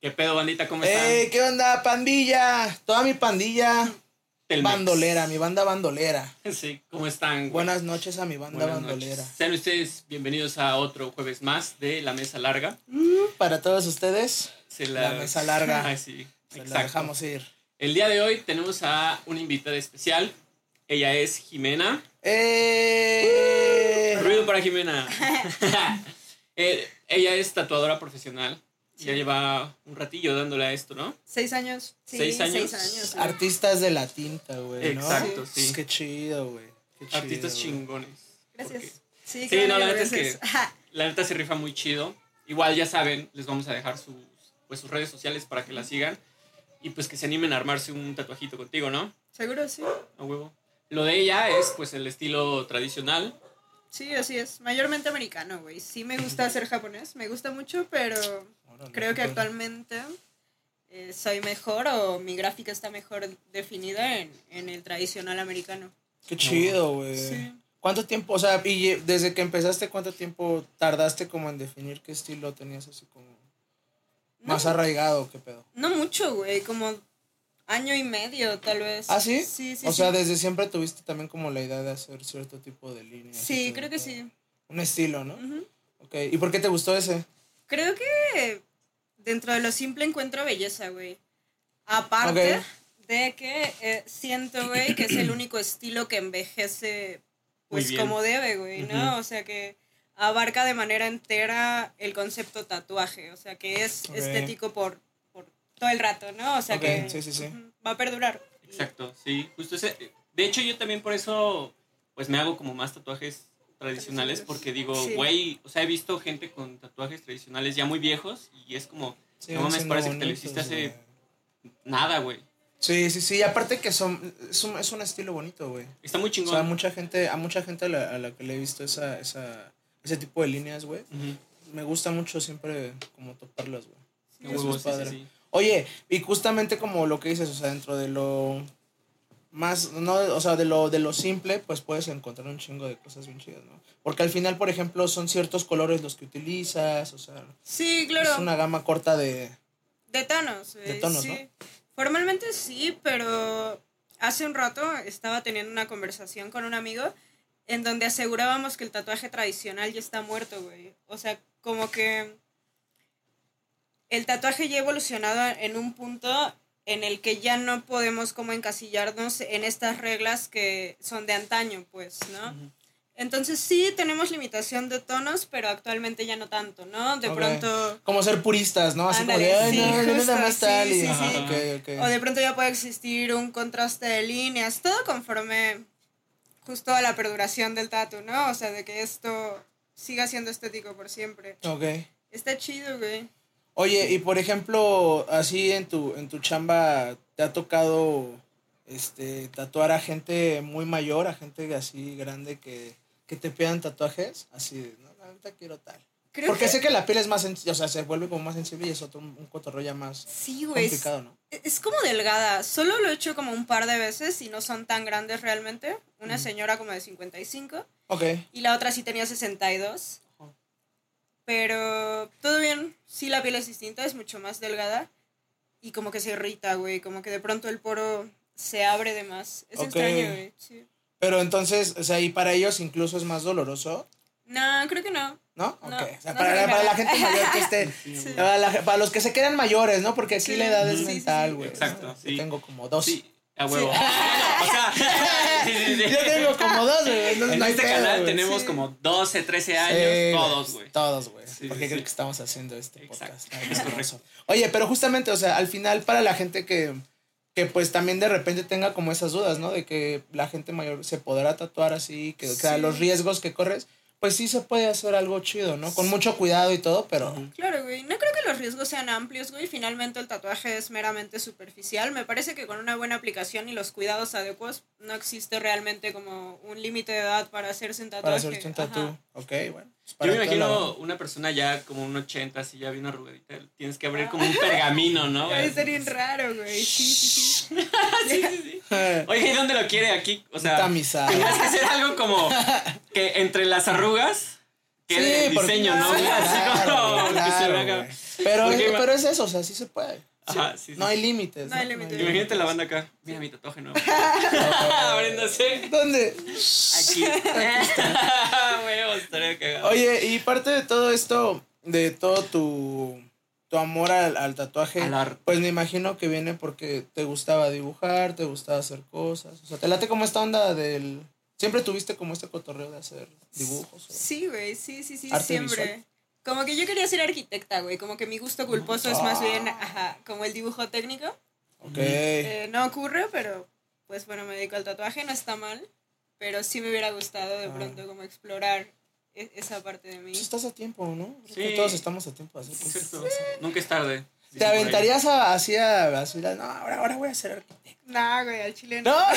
¿Qué pedo, bandita? ¿Cómo están? ¡Ey! ¿Qué onda, pandilla? Toda mi pandilla Telmex. bandolera, mi banda bandolera. Sí, ¿cómo están? güey? Buenas noches a mi banda Buenas bandolera. noches. Sean ustedes bienvenidos a otro jueves más de La Mesa Larga. Para todos ustedes, Se La mesa larga. Ah, sí, se la dejamos ir. El día de hoy tenemos a una invitada especial. Ella es Jimena. ¡Eh! Ruido para Jimena. Eh, ella es tatuadora profesional. Ya lleva un ratillo dándole a esto, ¿no? Seis años. Sí, ¿Seis años? Seis años. Artistas de la tinta, güey, ¿no? Exacto, sí. Qué chido, güey. Artistas chingones. Gracias. Porque Sí, Sí, no, la neta es gracias. que- La neta se rifa muy chido. Igual ya saben, les vamos a dejar sus, pues, sus redes sociales para que la sigan. Y pues que se animen a armarse un tatuajito contigo, ¿no? Seguro, sí. A huevo. Lo de ella es pues el estilo tradicional. Sí, así es. Mayormente americano, güey. Sí me gusta hacer japonés, me gusta mucho, pero Órale, creo que actualmente eh, soy mejor o mi gráfica está mejor definida en, en el tradicional americano. Qué chido, güey. Sí. ¿Cuánto tiempo, o sea, y desde que empezaste, cuánto tiempo tardaste como en definir qué estilo tenías así como más No. arraigado, qué pedo? No mucho, güey, como año y medio tal vez. ¿Ah, sí? Sí, sí. O sea, desde siempre tuviste también como la idea de hacer cierto tipo de líneas. Sí, creo que todo. sí. Un estilo, ¿no? Ujú. Ok, ¿y por qué te gustó ese? Creo que dentro de lo simple encuentro belleza, güey. Aparte de que eh, siento, güey, que es el único estilo que envejece pues como debe, güey, ¿no? O sea que abarca de manera entera el concepto tatuaje, o sea que es estético por todo el rato, ¿no? O sea que sí, sí, sí. ujú, va a perdurar. Exacto, sí. Justo ese. De hecho, yo también por eso pues me hago como más tatuajes tradicionales porque digo, Sí. güey, o sea, he visto gente con tatuajes tradicionales ya muy viejos y es como, Sí, no mames, parece que te lo hiciste hace nada, güey. Sí, sí, sí, y aparte que son, es un, es un estilo bonito, güey. Está muy O chingón. sea, mucha gente, a mucha gente a la, a la que le he visto esa, esa, ese tipo de líneas, güey, me gusta mucho siempre como toparlas, güey. A sí, sí, padre. sí. Oye, y justamente como lo que dices, o sea, dentro de lo más, no, o sea, de lo, de lo simple, pues puedes encontrar un chingo de cosas bien chidas, ¿no? Porque al final, por ejemplo, son ciertos colores los que utilizas, o sea, Sí, claro. es una gama corta de... De tonos. De tonos, sí. ¿no? Formalmente sí, pero hace un rato estaba teniendo una conversación con un amigo en donde asegurábamos que el tatuaje tradicional ya está muerto, güey. O sea, como que el tatuaje ya ha evolucionado en un punto en el que ya no podemos como encasillarnos en estas reglas que son de antaño, pues, ¿no? Entonces sí tenemos limitación de tonos, pero actualmente ya no tanto, ¿no? De pronto Como ser puristas, ¿no? Así como de, sí, no, justo, más tal. O de pronto ya puede existir un contraste de líneas, todo conforme justo a la perduración del tatu, ¿no? O sea, de que esto siga siendo estético por siempre. Ok. Está chido, güey. Oye, y por ejemplo, así en tu, en tu chamba, ¿te ha tocado este tatuar a gente muy mayor, a gente así grande que, que te pidan tatuajes? Así, de, no, la neta quiero tal. Creo Porque que sé que la piel es más sensible, o sea, se vuelve como más sensible y es otro, un cotorreo ya más sí, güey. Es, complicado, ¿no? es como delgada. Solo lo he hecho como un par de veces y no son tan grandes realmente. Una señora como de 55 Ok. y la otra sí tenía 62. Pero todo bien. Sí, la piel es distinta, es mucho más delgada. Y como que se irrita, güey. Como que de pronto el poro se abre de más. Es extraño, güey. Sí. Pero entonces, o sea, y para ellos incluso es más doloroso, No, creo que no. ¿no? No, ok. O sea, no para, la, para la que- gente mayor que esté... Sí. Para, la- para los que se quedan mayores, ¿no? Porque aquí Sí. la edad es mental, sí. güey. Exacto, Yo sí. tengo como dos. A huevo. Sí. o sea, sí, sí, sí. Yo tengo como dos, güey. entonces En no este pedo, canal tenemos Sí. como 12, 13 años, Sí, todos, güey. Todos, güey. Sí, porque sí, creo que estamos haciendo este Exacto. podcast. Es correcto. Oye, pero justamente, o sea, al final para la gente que, que pues también de repente tenga como esas dudas, ¿no? De que la gente mayor se podrá tatuar así, que, que a Sí. los riesgos que corres, pues sí se puede hacer algo chido, ¿no? Con mucho cuidado y todo, pero... Claro, güey. No creo que los riesgos sean amplios, güey. Finalmente el tatuaje es meramente superficial. Me parece que con una buena aplicación y los cuidados adecuados no existe realmente como un límite de edad para hacerse un tatuaje. Para hacerte un tatú. Ajá. Ok, bueno. Yo me imagino una persona ya como un 80, así ya bien arrugadita. Tienes que abrir como un pergamino, ¿no? Debe ser bien raro, güey. Sí, sí, sí. Sí, sí, sí. Oye, ¿y dónde lo quiere? Aquí, o sea, Tamizado. tendrías que hacer algo como que entre las arrugas quede Sí, el porque- diseño, ¿no? güey? Así Claro, que se claro. Pero, pero es eso, o sea, sí se puede. Ajá, sí, sí. No hay límites. No hay límites. Imagínate la banda acá. Mira mi tatuaje nuevo. Abriéndose. ¿Dónde? Aquí. Oye, y parte de todo esto, de todo tu, tu amor al, al tatuaje, Al arte. pues me imagino que viene porque te gustaba dibujar, te gustaba hacer cosas. O sea, te late como esta onda del... Siempre tuviste como este cotorreo de hacer dibujos. Sí, güey, sí, sí, sí, Arte siempre. visual. Como que yo quería ser arquitecta, güey. Como que mi gusto culposo es más bien, ajá, como el dibujo técnico. Ok. Eh, no ocurre, pero pues bueno, me dedico al tatuaje, no está mal. Pero sí me hubiera gustado de Ah. pronto como explorar e- esa parte de mí. Pues estás a tiempo, ¿no? Creo Sí. que todos estamos a tiempo de hacer Es cosas. cierto. Nunca es tarde. ¿Te aventarías a- así a... Así, a- no, ahora, ahora voy a ser arquitecto. No, güey, al chile no.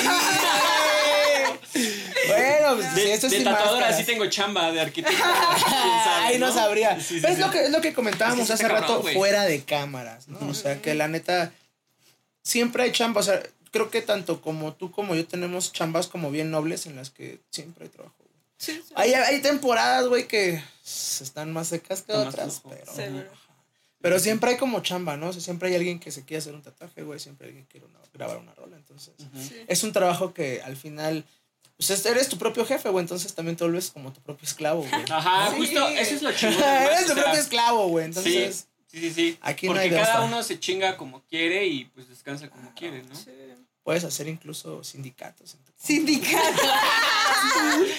¡No! bueno, pues De, esto de sí tatuadora sí tengo chamba de arquitecto. Ay, no sabría. Sí, sí, Pero es sí. lo que es lo que comentábamos hace rato fuera de cámaras, ¿no? O sea, que la neta siempre hay chamba, o sea, creo que tanto como tú como yo tenemos chambas como bien nobles en las que siempre hay trabajo. Sí, sí. Hay, hay temporadas, güey, que están más secas que otras, pero pero siempre hay como chamba, ¿no? O sea, siempre hay alguien que se quiere hacer un tatuaje, güey, siempre hay alguien que quiere una- grabar una rola, entonces Sí. es un trabajo que al final pues es- eres tu propio jefe, güey, entonces también te vuelves como tu propio esclavo, güey. Ajá, Sí. justo eso es lo además, Eres o tu sea, propio esclavo, güey. Entonces, sí, sí, sí. aquí no Porque hay de cada uno se chinga como quiere y pues descansa como quiere, ¿no? Sí. puedes hacer incluso sindicatos. en tu- Sindicato.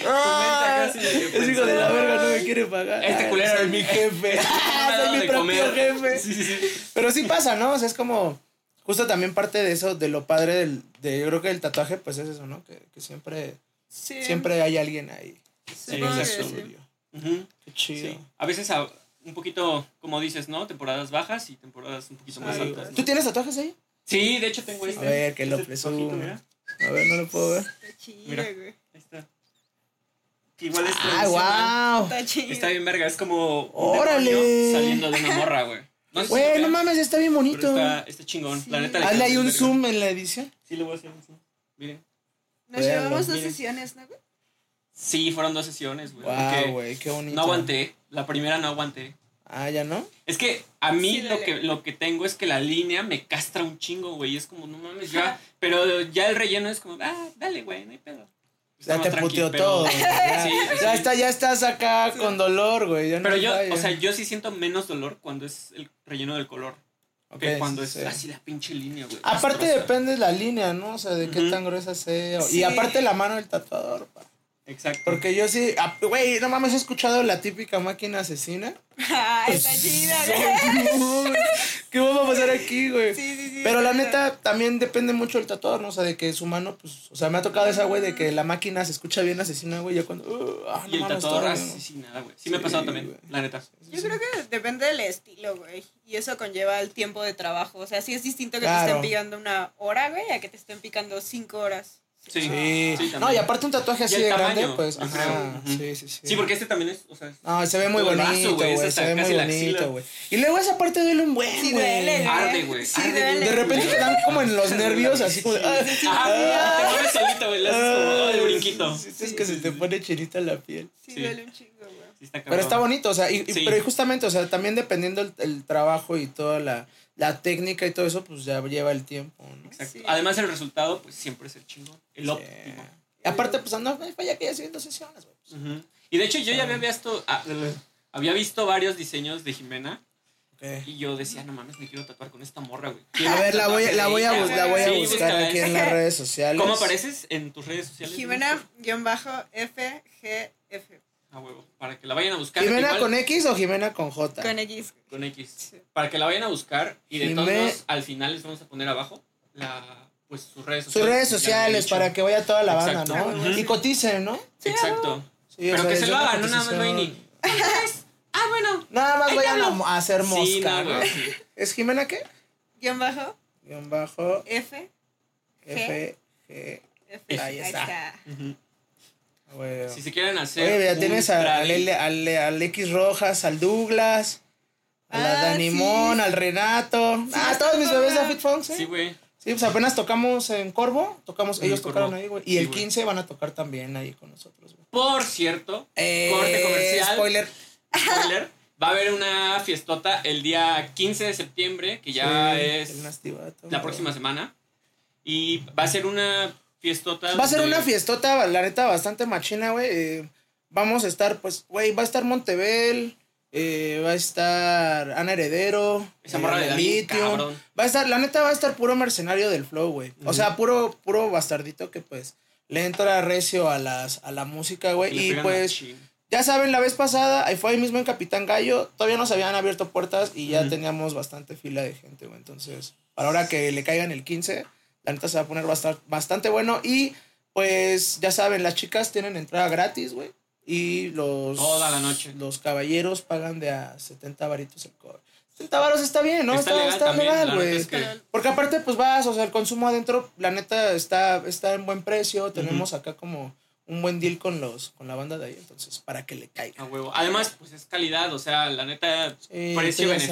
Ah, es hijo de la verga, no me quiere pagar. Este culero soy es mi jefe. No soy mi propio comer. jefe. Sí, sí, sí. Pero sí pasa, ¿no? O sea, es como. Justo también parte de eso, de lo padre del. De, yo creo que el tatuaje, pues es eso, ¿no? Que, que siempre. Sí. Siempre hay alguien ahí. En sí. Qué chido. sí. A veces a- un poquito, como dices, ¿no? Temporadas bajas y temporadas un poquito más altas. ¿no? ¿Tú tienes tatuajes ahí? Sí, de hecho tengo Sí. este. A ver, que lo Este presumo. A ver, no lo puedo ver. Está chido, Mira. güey. Ahí está. Que igual es ¡Ah, wow! Está chido. Está bien verga, es como un ¡Órale! saliendo de una morra, güey. No Güey, no mames, está bien bonito. está, está chingón. Sí. La neta le Hazle ahí un verga. zoom en la edición. Sí, le voy a hacer un zoom. Miren. Nos Véanlo, llevamos dos miren. sesiones, ¿no, güey? Sí, fueron dos sesiones, güey. Wow, güey, qué bonito. no aguanté. La primera no aguanté. Ah, ¿ya no? Es que a mí Sí, lo, que, lo que tengo es que la línea me castra un chingo, güey. Es como, no mames, ya. Pero ya el relleno es como, ah, dale, güey, no hay pedo. Ya Está te puteó pero- todo. Ya, Sí, sí, ya sí. está, ya estás acá con dolor, güey. ya no Pero yo, o sea, yo sí siento menos dolor cuando es el relleno del color. que Ok, cuando sí, es sí. así la pinche línea, güey. Aparte depende de la línea, ¿no? O sea, de qué tan gruesa sea. Sí. Y aparte la mano del tatuador, pa. Exacto. Porque yo sí, ah, güey, no mames, he escuchado la típica máquina asesina. Ah, está chida, güey. ¿Qué va a pasar aquí, güey? Sí, sí, sí. Pero la neta también depende mucho del tatuador, ¿no? O sea, de que su mano, pues, o sea, me ha tocado esa, güey, de que la máquina se escucha bien asesina, güey, yo cuando, uh, ah, y no el mames, tatuador todo así bien. sin nada, güey. Sí, me ha pasado también, güey. la neta. Yo creo que depende del estilo, güey. Y eso conlleva el tiempo de trabajo. O sea, sí es distinto que Claro. te estén picando una hora, güey, a que te estén picando cinco horas. Sí. Sí. Sí, no, y aparte un tatuaje así de tamaño, grande, pues, ajá, creo. Sí, sí, sí. Sí, porque este también es, o sea, No, se ve muy bonito, güey, se ve muy bonito, güey. Y luego esa parte duele un buen, Sí, güey. duele, güey. Arde, güey. Sí, Arde bien. duele. De repente te dan como en los nervios, así como ah, te mueves solito, güey, le haces como brinquito. Es que se te pone chinita la piel. Sí, duele un chingo, güey. Pero está bonito, o sea, y, y- Sí. pero justamente, o sea, también dependiendo el, el trabajo y toda la, la técnica y todo eso, pues ya lleva el tiempo, ¿no? Exacto. Sí. Además, el resultado, pues siempre es el chingón. El Sí. óptimo. Y aparte, pues no, falla que ya haciendo sesiones, güey. pues. Y de hecho, yo ya había visto, ah, había visto varios diseños de Jimena y yo decía, no mames, me quiero tatuar con esta morra, güey. A ver, la voy, la voy a, bus- la voy a Sí, buscar aquí en las redes sociales. ¿Cómo apareces en tus redes sociales? Jimena-FGF. A huevo. Para que la vayan a buscar. ¿Jimena igual- con X o Jimena con J? Con X. con X. Sí. Para que la vayan a buscar y de todos modos, al final les vamos a poner abajo la, pues, sus redes Sus sociales. redes Ya sociales para que vaya toda la banda, Exacto. ¿no? Y coticen, ¿no? Exacto. Sí, Pero o sea, que se lo hagan, no nada más vayan y. cotización. Ah, bueno. Nada más vayan a, hacer mosca, Sí, no, ¿no? güey, sí. ¿Es Jimena qué? Guión bajo. Guión bajo F. F, G. F. Ahí está. Ujú. Si se quieren hacer. Oye, ya tienes a- al, al, al X Rojas, al Douglas, a la Ah, Dani sí. Mon, al Renato. ah, está todos mis bebés de. Fit Funk, ¿sí? Sí, güey. Sí, pues apenas tocamos en Corvo, tocamos, ellos Corvo. tocaron ahí, güey. Y Sí, el güey. 15 van a tocar también ahí con nosotros, güey. Por cierto, Eh, corte comercial. Spoiler. spoiler, Va a haber una fiestota el día 15 de septiembre, que ya Sí, es la próxima semana. Y va a ser una fiestota. Va a ser de- una fiestota, la neta, bastante machina, güey. Eh, vamos a estar, pues, güey, va a estar Montebel, eh, va a estar Ana Heredero, Esa morra de eh, Dani, Lithium. cabrón. Va a estar, la neta, va a estar puro mercenario del flow, güey. O sea, puro, puro bastardito que, pues, le entra recio a, las, a la música, güey. Y, pues, ya saben, la vez pasada, ahí fue ahí mismo en Capitán Gallo, todavía nos habían abierto puertas y ya teníamos bastante fila de gente, güey. Entonces, para ahora que le caigan el 15, la neta se va a poner bastante, bastante bueno. Y pues, ya saben, las chicas tienen entrada gratis, güey. Y los, Toda la noche. los caballeros pagan de a 70 varitos el cover. 70 varos está bien, ¿no? Está Está, legal güey. es que- Porque aparte, pues vas, o sea, el consumo adentro, la neta está, está en buen precio. Tenemos acá como un buen deal con los, con la banda de ahí, entonces, para que le caiga. A huevo. Además, pues es calidad, o sea, la neta, Sí, precio, tú ya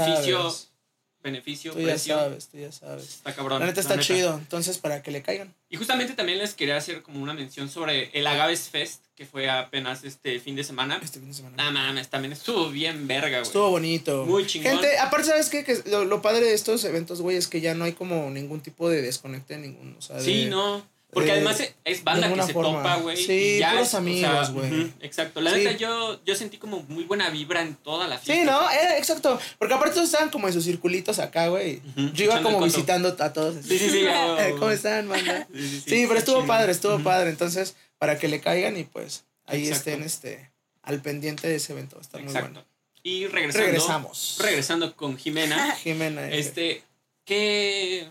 beneficio, Tú ya precio. sabes, tú ya sabes. Está cabrón. La neta está chido, entonces para que le caigan. Y justamente también les quería hacer como una mención sobre el Agaves Fest, que fue apenas este fin de semana. Este fin de semana. No mames, también estuvo bien verga, güey. Estuvo bonito. Muy chingón. Gente, aparte, ¿sabes qué? Que lo, lo padre de estos eventos, güey, es que ya no hay como ningún tipo de desconecte ninguno. O sea, de- Sí, no. Porque de- además es- banda que se forma. topa, güey. Sí, ya puros es, o amigos, sea, güey. exacto. La Sí. neta, yo, yo sentí como muy buena vibra en toda la fiesta. Sí, ¿no? Era, exacto. Porque aparte todos estaban como en sus circulitos acá, güey. Yo iba echando como visitando a todos. Sí, sí, sí. Eh. ¿Cómo están, manda? Sí, sí, sí. Sí, pero estuvo padre, estuvo padre. Entonces, para que le caigan y pues ahí Exacto. estén este, al pendiente de ese evento. Está muy Exacto. bueno. Y regresando. Regresamos. Regresando con Jimena. Jimena. eh, este, ¿qué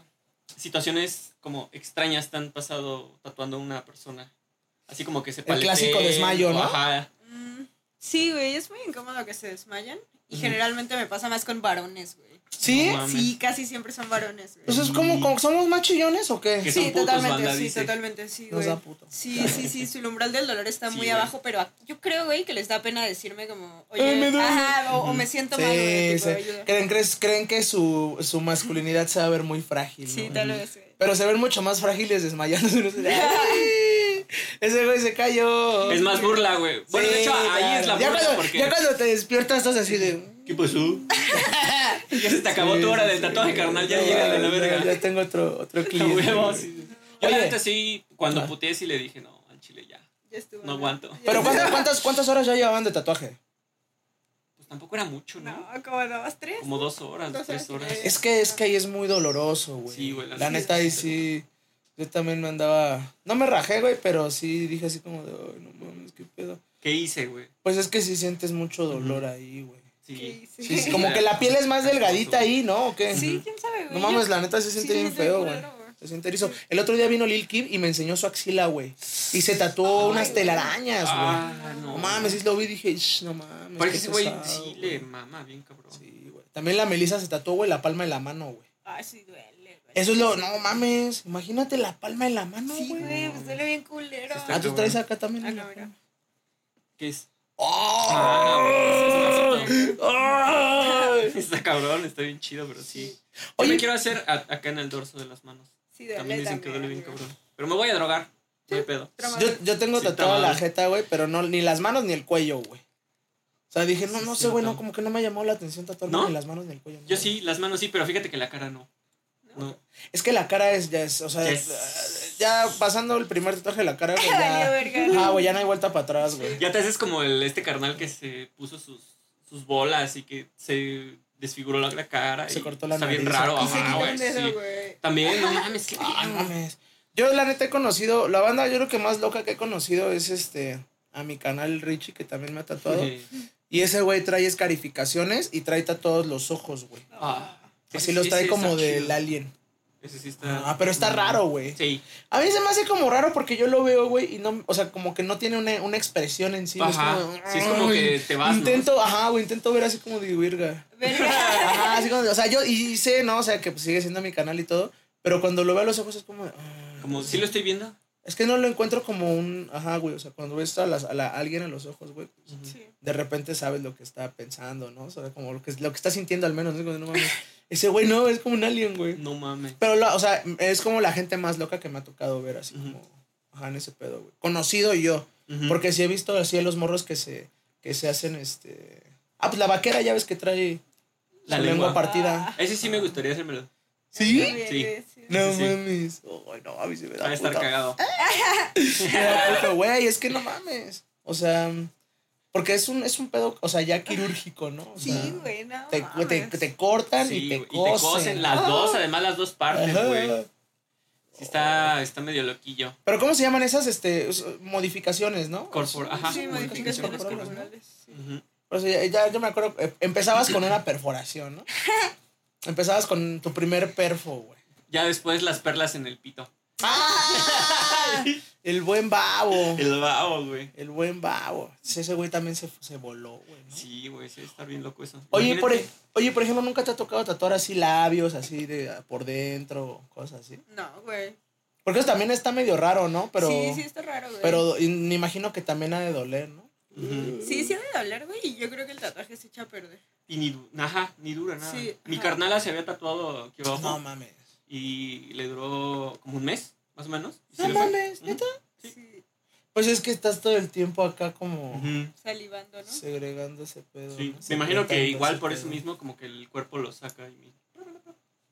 situaciones como extrañas te han pasado tatuando a una persona? Así como que se paletee, clásico desmayo, ¿no? Ajá. Mm, Sí, güey, es muy incómodo que se desmayan. Y generalmente me pasa más con varones, güey. ¿Sí? No. Sí, casi siempre son varones, güey. Pues es como, como- ¿somos más chillones o qué? Que Sí, putos, totalmente, banda, sí, dice. totalmente, sí, Nos güey. da puto. Sí, sí, sí, su umbral del dolor está Sí, muy güey. abajo, pero yo creo, güey, que les da pena decirme como, oye, me duele. ajá, o, o me siento mal, güey, Sí, tipo, sí. ayuda. ¿Creen, crees- creen que su, su masculinidad se va a ver muy frágil. Sí, ¿no? tal vez, güey. Pero se ven mucho más frágiles desmayándose. Ese güey se cayó. Es más burla, güey. Bueno, de hecho, ahí claro. es la ya burla cuando, porque... ya cuando te despiertas, estás así de. ¿Qué pasó? ya se te acabó Sí, tu hora sí, de sí. tatuaje, carnal. Ya No, llega de la ya- verga. Ya, tengo otro, otro cliente. Yo la Oye. neta sí, cuando Ajá. puteé sí le dije, no, al chile ya. Ya estuvo. No aguanto. Ya Pero. ¿cuántas, cuántas, ¿cuántas horas ya llevaban de tatuaje? Pues tampoco era mucho, ¿no? No, como dos, tres. Como dos horas, Dos tres horas. Es que, es que ahí es muy doloroso, güey. Sí, güey, la neta ahí sí. Yo también me andaba. No me rajé, güey, pero sí dije así como de, ay, no mames, qué pedo. ¿Qué hice, güey? Pues es que sí sientes mucho dolor ahí, güey. Sí. Sí, sí. Como que la piel es más delgadita ahí, ¿no? ¿O qué? Sí, quién sabe, güey. No mames, la neta se sí siente bien feo, güey. Se siente erizo. El otro día vino Lil Kib y me enseñó su axila, güey. Y se tatuó Ay, unas güey. telarañas, güey. Ah, no. no mames, sí lo vi y dije, "Shh, no mames. Parece ese güey sí güey". le mama bien cabrón. Sí, güey. También la Melissa se tatuó, güey, la palma de la mano, güey. Ay, sí duele. Eso es lo. No mames. Imagínate la palma de la mano, Sí, güey. güey, pues duele bien culero. Ah, tú traes acá también. Ah, no, mira. ¿Qué es? ¡Oh! Ah, güey, ¡Ay! Está cabrón, está bien chido, pero sí. Yo Oye, me quiero hacer a- acá en el dorso de las manos. Sí, duele También dicen que duele bien güey. cabrón. Pero me voy a drogar. No hay pedo. Yo, yo tengo Sí, tatuada la jeta, güey, pero no, ni las manos ni el cuello, güey. O sea, dije, no, Sí, no sé, güey, no, como que no me llamó la atención tatuarme ¿No? ni las manos ni el cuello. no, Yo güey. sí, las manos sí, pero fíjate que la cara no. No. Es que la cara es, ya es, o sea, Ya pasando el primer tatuaje de la cara, güey, ya. verga. Ah, güey, ya no hay vuelta para atrás, güey. Ya te haces como el, este carnal que se puso sus, sus bolas y que se desfiguró la, la cara. Se y cortó la Está bien nariz, raro, ajá, güey. sí. También, no mames, qué Ah, bien. mames. Yo la neta he conocido, la banda yo creo que más loca que he conocido es este a mi canal Richie que también me ha tatuado. Sí. Y ese güey trae escarificaciones y trae tatuados los ojos, güey. Ah, Así los trae como del alien. Ese sí está. Ah, pero está raro, güey. Sí. A mí se me hace como raro porque yo lo veo, güey, y no, o sea, como que no tiene una, una expresión en sí. es Ajá. como, Sí, es como que te vas, ¿no? Intento, ajá, güey, intento ver así como de virga. Ajá, así como, de- o sea, yo y sé, ¿no? O sea, que pues, sigue siendo mi canal y todo, pero cuando lo veo a los ojos es como, de, "Ay". Como, ¿sí lo estoy viendo? Es que no lo encuentro como un, ajá, güey, o sea, cuando ves a, las- a la- a alguien a los ojos, güey, pues, Sí. de repente sabes lo que está pensando, ¿no? O sea, como lo que, lo que está sintiendo al menos, ¿no? Como, no mames, ese güey no, es como un alien, güey. No mames. Pero, la- o sea, es como la gente más loca que me ha tocado ver, así como, ajá, en ese pedo, güey. Conocido yo, porque sí he visto así a los morros que se, que se hacen, este, Ah, pues la vaquera ya ves que trae La su lengua. lengua partida. Ese sí me gustaría hacérmelo. ¿Sí? Sí. sí. No Sí, mames. Ay, no, a mí se me Va da a estar puta- cagado. Güey, es que no mames. O sea, porque es un, es un pedo, o sea, ya quirúrgico, ¿no? O Sí, güey, no. Te, te, te cortan Sí, y te cosen. y te cosen las dos, además las dos partes, güey. Sí está, está medio loquillo. Pero ¿cómo se llaman esas este, modificaciones, no? Corpor- ajá. Sí, modificaciones corporales, ¿no? corporales. sí. Ujú. O sea, ya, ya yo me acuerdo, eh, empezabas con una perforación, ¿no? Empezabas con tu primer perfo, güey. Ya después las perlas en el pito. ¡Ah! El buen babo. El babo, güey. El buen babo. Ese güey también se, se voló, güey. ¿no? Sí, güey, sí, está bien loco eso. Oye, por, e- oye, por ejemplo, ¿nunca te ha tocado tatuar así labios, así de por dentro, cosas así? No, güey. Porque eso también está medio raro, ¿no? Pero, sí, sí, está raro, güey. pero y me imagino que también ha de doler, ¿no? Sí, sí ha de doler, güey. Y yo creo que el tatuaje se echa a perder. Y ni, ajá, ni dura nada. Sí, Mi ajá. carnala se había tatuado aquí abajo No mames. Y le duró como un mes, más o menos. No mames. ¿neta? Sí. Sí, Pues es que estás todo el tiempo acá como salivando, ¿no? segregando ese pedo. Sí, ¿no? me imagino que igual por pedo. eso mismo como que el cuerpo lo saca y mi-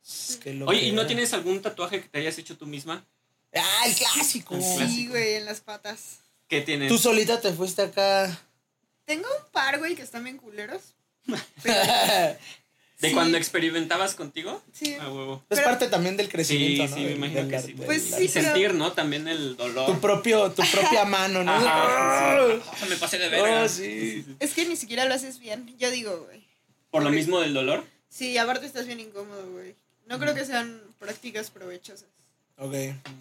Es que lo Oye, que ¿y no tienes algún tatuaje que te hayas hecho tú misma? Ah, el clásico. El Sí, güey, en las patas. ¿Qué tienes? Tú solita te fuiste acá. Tengo un par, güey, que están bien culeros. ¿De Sí. cuando experimentabas contigo? Sí. A huevo. es Pero- parte también del crecimiento, Sí, ¿no? sí, me imagino del que sí. del Pues sí, Y pero- sentir, ¿no? También el dolor. Tu propio, tu propia mano, ¿no? Ajá. Ah, me pasé de verga. Oh, sí. Es que ni siquiera lo haces bien. Yo digo, güey. ¿Por lo mismo del dolor? Sí, aparte estás bien incómodo, güey. No creo que sean prácticas provechosas. Ok.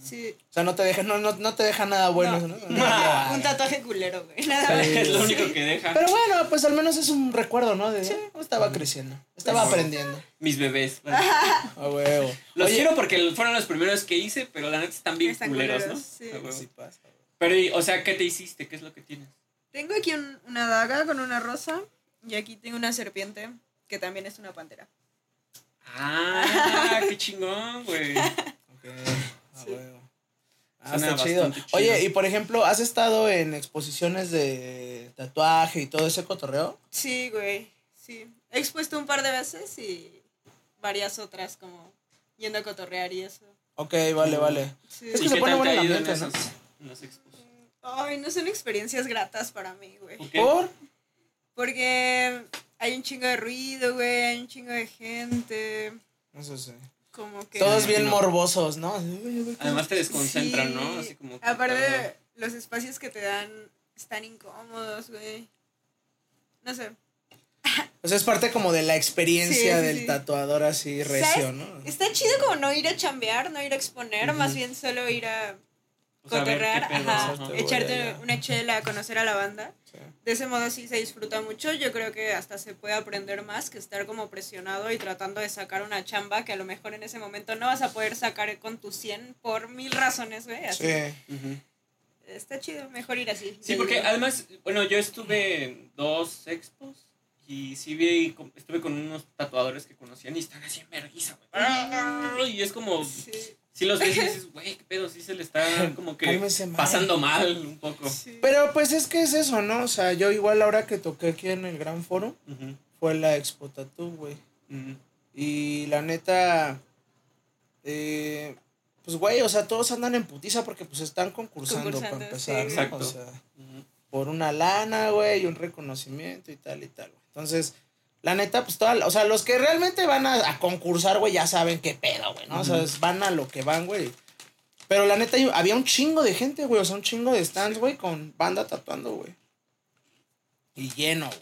Sí. O sea, no te deja, no, no, no te deja nada bueno, ¿no? Ah. Un tatuaje culero, güey. Nada Sí. más. es lo único que deja. Pero bueno, pues al menos es un recuerdo, ¿no? De, eh, estaba creciendo, estaba Pues- aprendiendo. Mis bebés. A huevo. Los Oye, quiero porque fueron los primeros que hice, pero la neta están bien Están culeros, culeros, ¿no? sí. A huevo. sí pasa. Pero, y, o sea, ¿qué te hiciste? ¿Qué es lo que tienes? Tengo aquí un- una daga con una rosa. Y aquí tengo una serpiente que también es una pantera. Ah, qué chingón, güey. Sí. Ah, Suena está chido. Oye, y por ejemplo, ¿has estado en exposiciones de tatuaje y todo ese cotorreo? Sí, güey. Sí. He expuesto un par de veces y varias otras como yendo a cotorrear y eso. Ok, vale, vale. Sí. Es que ¿Y se qué pone tal te ha en ¿no? en expos? Ay, no son experiencias gratas para mí, güey. ¿Por qué? ¿Por? Porque hay un chingo de ruido, güey, hay un chingo de gente. Eso sí. Como que. Todos bien no. morbosos, ¿no? Así, "Oye, güey, ¿qué- Además te desconcentran, Sí. ¿no? Así como que- Aparte, los espacios que te dan están incómodos, güey. No sé. O sea, es parte como de la experiencia Sí, sí, del sí. tatuador así recio, ¿Sabes? ¿no? Está chido como no ir a chambear, no ir a exponer, más bien solo ir a O sea, cotorrear, ajá, ajá. Echarte una chela, conocer a la banda. Sí. De ese modo sí se disfruta mucho. Yo creo que hasta se puede aprender más que estar como presionado y tratando de sacar una chamba que a lo mejor en ese momento no vas a poder sacar con tu 100 por mil razones, güey. Así. Sí. Está chido, mejor ir así. Sí, porque digo. además, bueno, yo estuve en dos expos y sí vi, estuve con unos tatuadores que conocían y están así en vergüenza, güey. Y es como, Sí, si los ves y dices, güey, qué pedo, sí se le está como que Cálmese, pasando mal un poco. sí. Pero pues es que es eso, ¿no? O sea, yo igual ahora que toqué aquí en el Gran Foro, fue la Expo Tattoo, güey. Y la neta, eh, pues güey, o sea, todos andan en putiza porque pues están concursando, Concursando, para empezar, sí. ¿no? Exacto. O sea, por una lana, güey, y un reconocimiento y tal y tal, güey. Entonces, la neta, pues toda, la- o sea, los que realmente van a, a concursar, güey, ya saben qué pedo, güey, ¿no? O sea, es- van a lo que van, güey. Pero la neta, había un chingo de gente, güey, o sea, un chingo de stands, güey, con banda tatuando, güey. Y lleno, güey.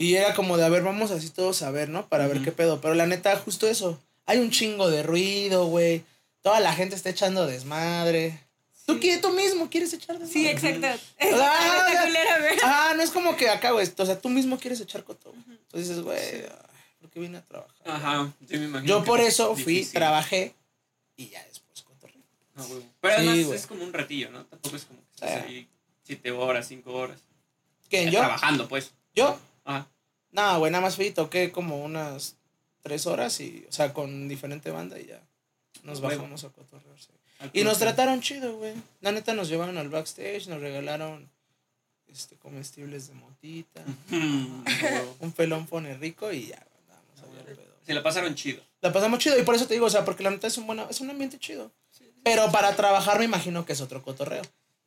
Y era como de, a ver, vamos así todos a ver, ¿no? Para ver qué pedo. Pero la neta, justo eso. Hay un chingo de ruido, güey. Toda la gente está echando desmadre. ¿Tú, Sí. qué, tú mismo quieres echar desmadre? Sí, exacto. Ah, güey. Ah, no es como que acá, güey. O sea, tú mismo quieres echar coto. güey. Entonces dices, güey, Sí. ah, ¿por qué vine a trabajar? Ajá, sí me imagino. Yo por es eso fui, difícil. trabajé y ya después cotorreo. Ah, huevo. Pero Sí, además güey. es como un ratillo, ¿no? Tampoco es como que estás Ah. ahí siete horas, cinco horas. ¿Quién, yo? Trabajando, pues. ¿Yo? Ajá. No, güey, nada más fui y toqué como unas tres horas y, o sea, con diferente banda y ya nos bajamos a cotorrear. sí. Al Y nos trataron chido, güey. La neta nos llevaron al backstage, nos regalaron este, comestibles de motita. Un pelón pone rico y ya, vamos a ver el pedo. Se la pasaron chido. La pasamos chido y por eso te digo, o sea, porque la neta es un, buena, es un ambiente chido. Pero para trabajar me imagino que es otro cotorreo.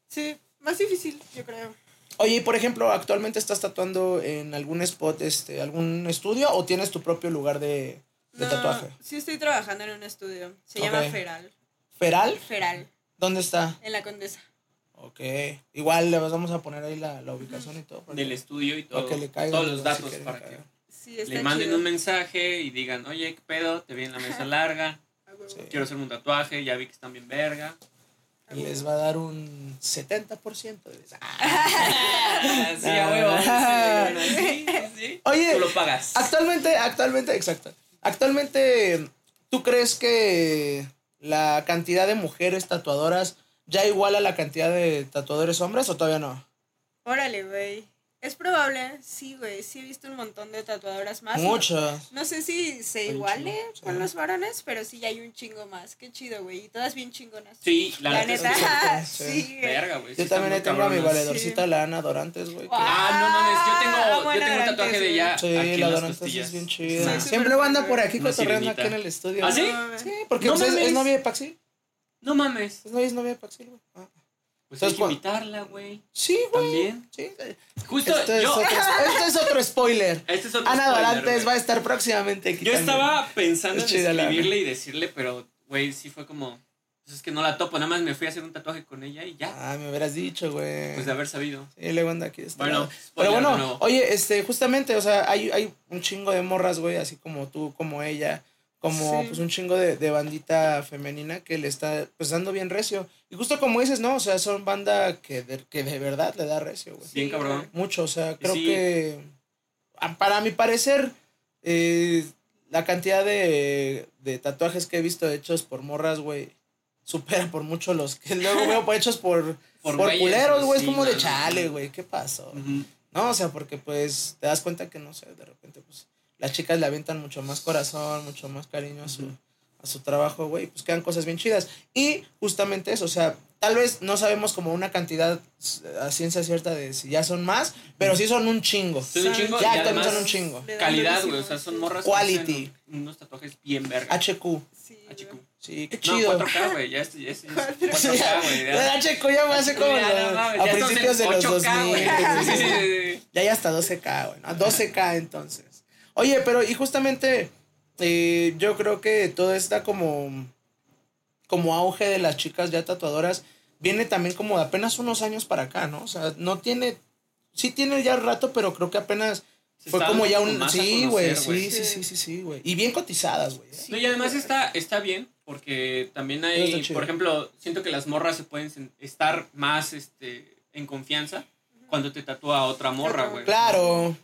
Sí, más difícil, yo creo. Oye, y por ejemplo, ¿actualmente estás tatuando en algún spot, este, algún estudio o tienes tu propio lugar de, de No, tatuaje? Sí, estoy trabajando en un estudio. Se llama Feral. ¿Feral? Feral, ¿Dónde está? en la Condesa. Ok. Igual le vamos a poner ahí la, la ubicación y todo. para Del estudio y para todo. que le caigan todos los si datos quieren para que. Sí, le manden chido. un mensaje y digan, oye, ¿qué pedo? Te vi en la mesa larga. Sí. Quiero hacerme un tatuaje. Ya vi que están bien verga. Y les va a dar un 70% de... sí, a huevo. Sí, sí, sí. Oye, Tú lo pagas. Actualmente, actualmente, exacto. Actualmente, ¿tú crees que la cantidad de mujeres tatuadoras ya iguala la cantidad de tatuadores hombres o todavía no? Órale, güey. Es probable, sí, güey. Sí he visto un montón de tatuadoras más. Muchas. No sé si se iguale chingo, sí. con los varones, pero sí ya hay un chingo más. Qué chido, güey. Y todas bien chingonas. Sí, la, La neta. neta, sí. sí. Verga, güey. sí Yo están también tengo a mi valedorcita, la Ana Dorantes, güey. que- Ah, no mames, yo Ah, tengo, yo buena tengo un tatuaje de ella Sí, aquí en la las Dorantes es bien chida. Siempre anda por aquí cotorreando aquí en el estudio. ¿Ah, sí? Sí, porque No es, novia de Paxi. No mames. Es novia, es novia de Paxi, güey. Pues hay que invitarla, güey. Sí, güey. También. Sí. Justo Esto es, yo. otro, esto es otro spoiler. Este es otro Ana spoiler, Dorantes va a estar próximamente aquí. Yo también. estaba pensando Es en escribirle y decirle, pero, güey, sí fue como. Pues es que no la topo, nada más me fui a hacer un tatuaje con ella y ya. Ah, me hubieras dicho, güey. Pues de haber sabido. Sí, anda aquí. de este Bueno, Pero bueno, oye, este, justamente, o sea, hay, hay un chingo de morras, güey, así como tú, como ella, como Sí. pues un chingo de, de bandita femenina que le está pues dando bien recio. Y justo como dices, ¿no? O sea, son banda que de, que de verdad le da recio, güey. Bien cabrón. Mucho, o sea, creo Sí. que para mi parecer, eh, la cantidad de, de tatuajes que he visto hechos por morras, güey, supera por mucho los que luego veo por- hechos por, Por por, güeyes, culeros, güey. sí, es como de no, chale, güey, ¿qué pasó? No, o sea, porque pues te das cuenta que, no sé, de repente, pues las chicas le avientan mucho más corazón, mucho más cariño a su, a su trabajo, güey, pues quedan cosas bien chidas. Y justamente eso, o sea, tal vez no sabemos como una cantidad eh, a ciencia cierta de si ya son más, pero sí son un chingo. Son un chingo Ya, también son un chingo. Calidad, güey. O sea, son morras. Quality. unos tatuajes bien verga. HQ. Sí, HQ. Sí, qué No, chido. 4K, güey. Ya es, ya es, ya es Sí, 4K, güey. ya. El HQ ya me hace como no a principios de los 8K, 2000. güey. Sí, sí, sí, sí. Ya hay hasta 12K, güey. ¿no? 12K entonces. Oye, pero y justamente eh, yo creo que todo está como, como auge de las chicas ya tatuadoras viene también como de apenas unos años para acá, ¿no? O sea, no tiene, sí tiene ya rato, pero creo que apenas Se fue como ya un... Sí, güey, sí, güey. sí, sí, sí, sí, güey. Y bien cotizadas, güey. ¿eh? Sí, No, y además está, está bien, porque también hay, por ejemplo, siento que las morras se pueden estar más este, en confianza cuando te tatúa otra morra, güey. Claro.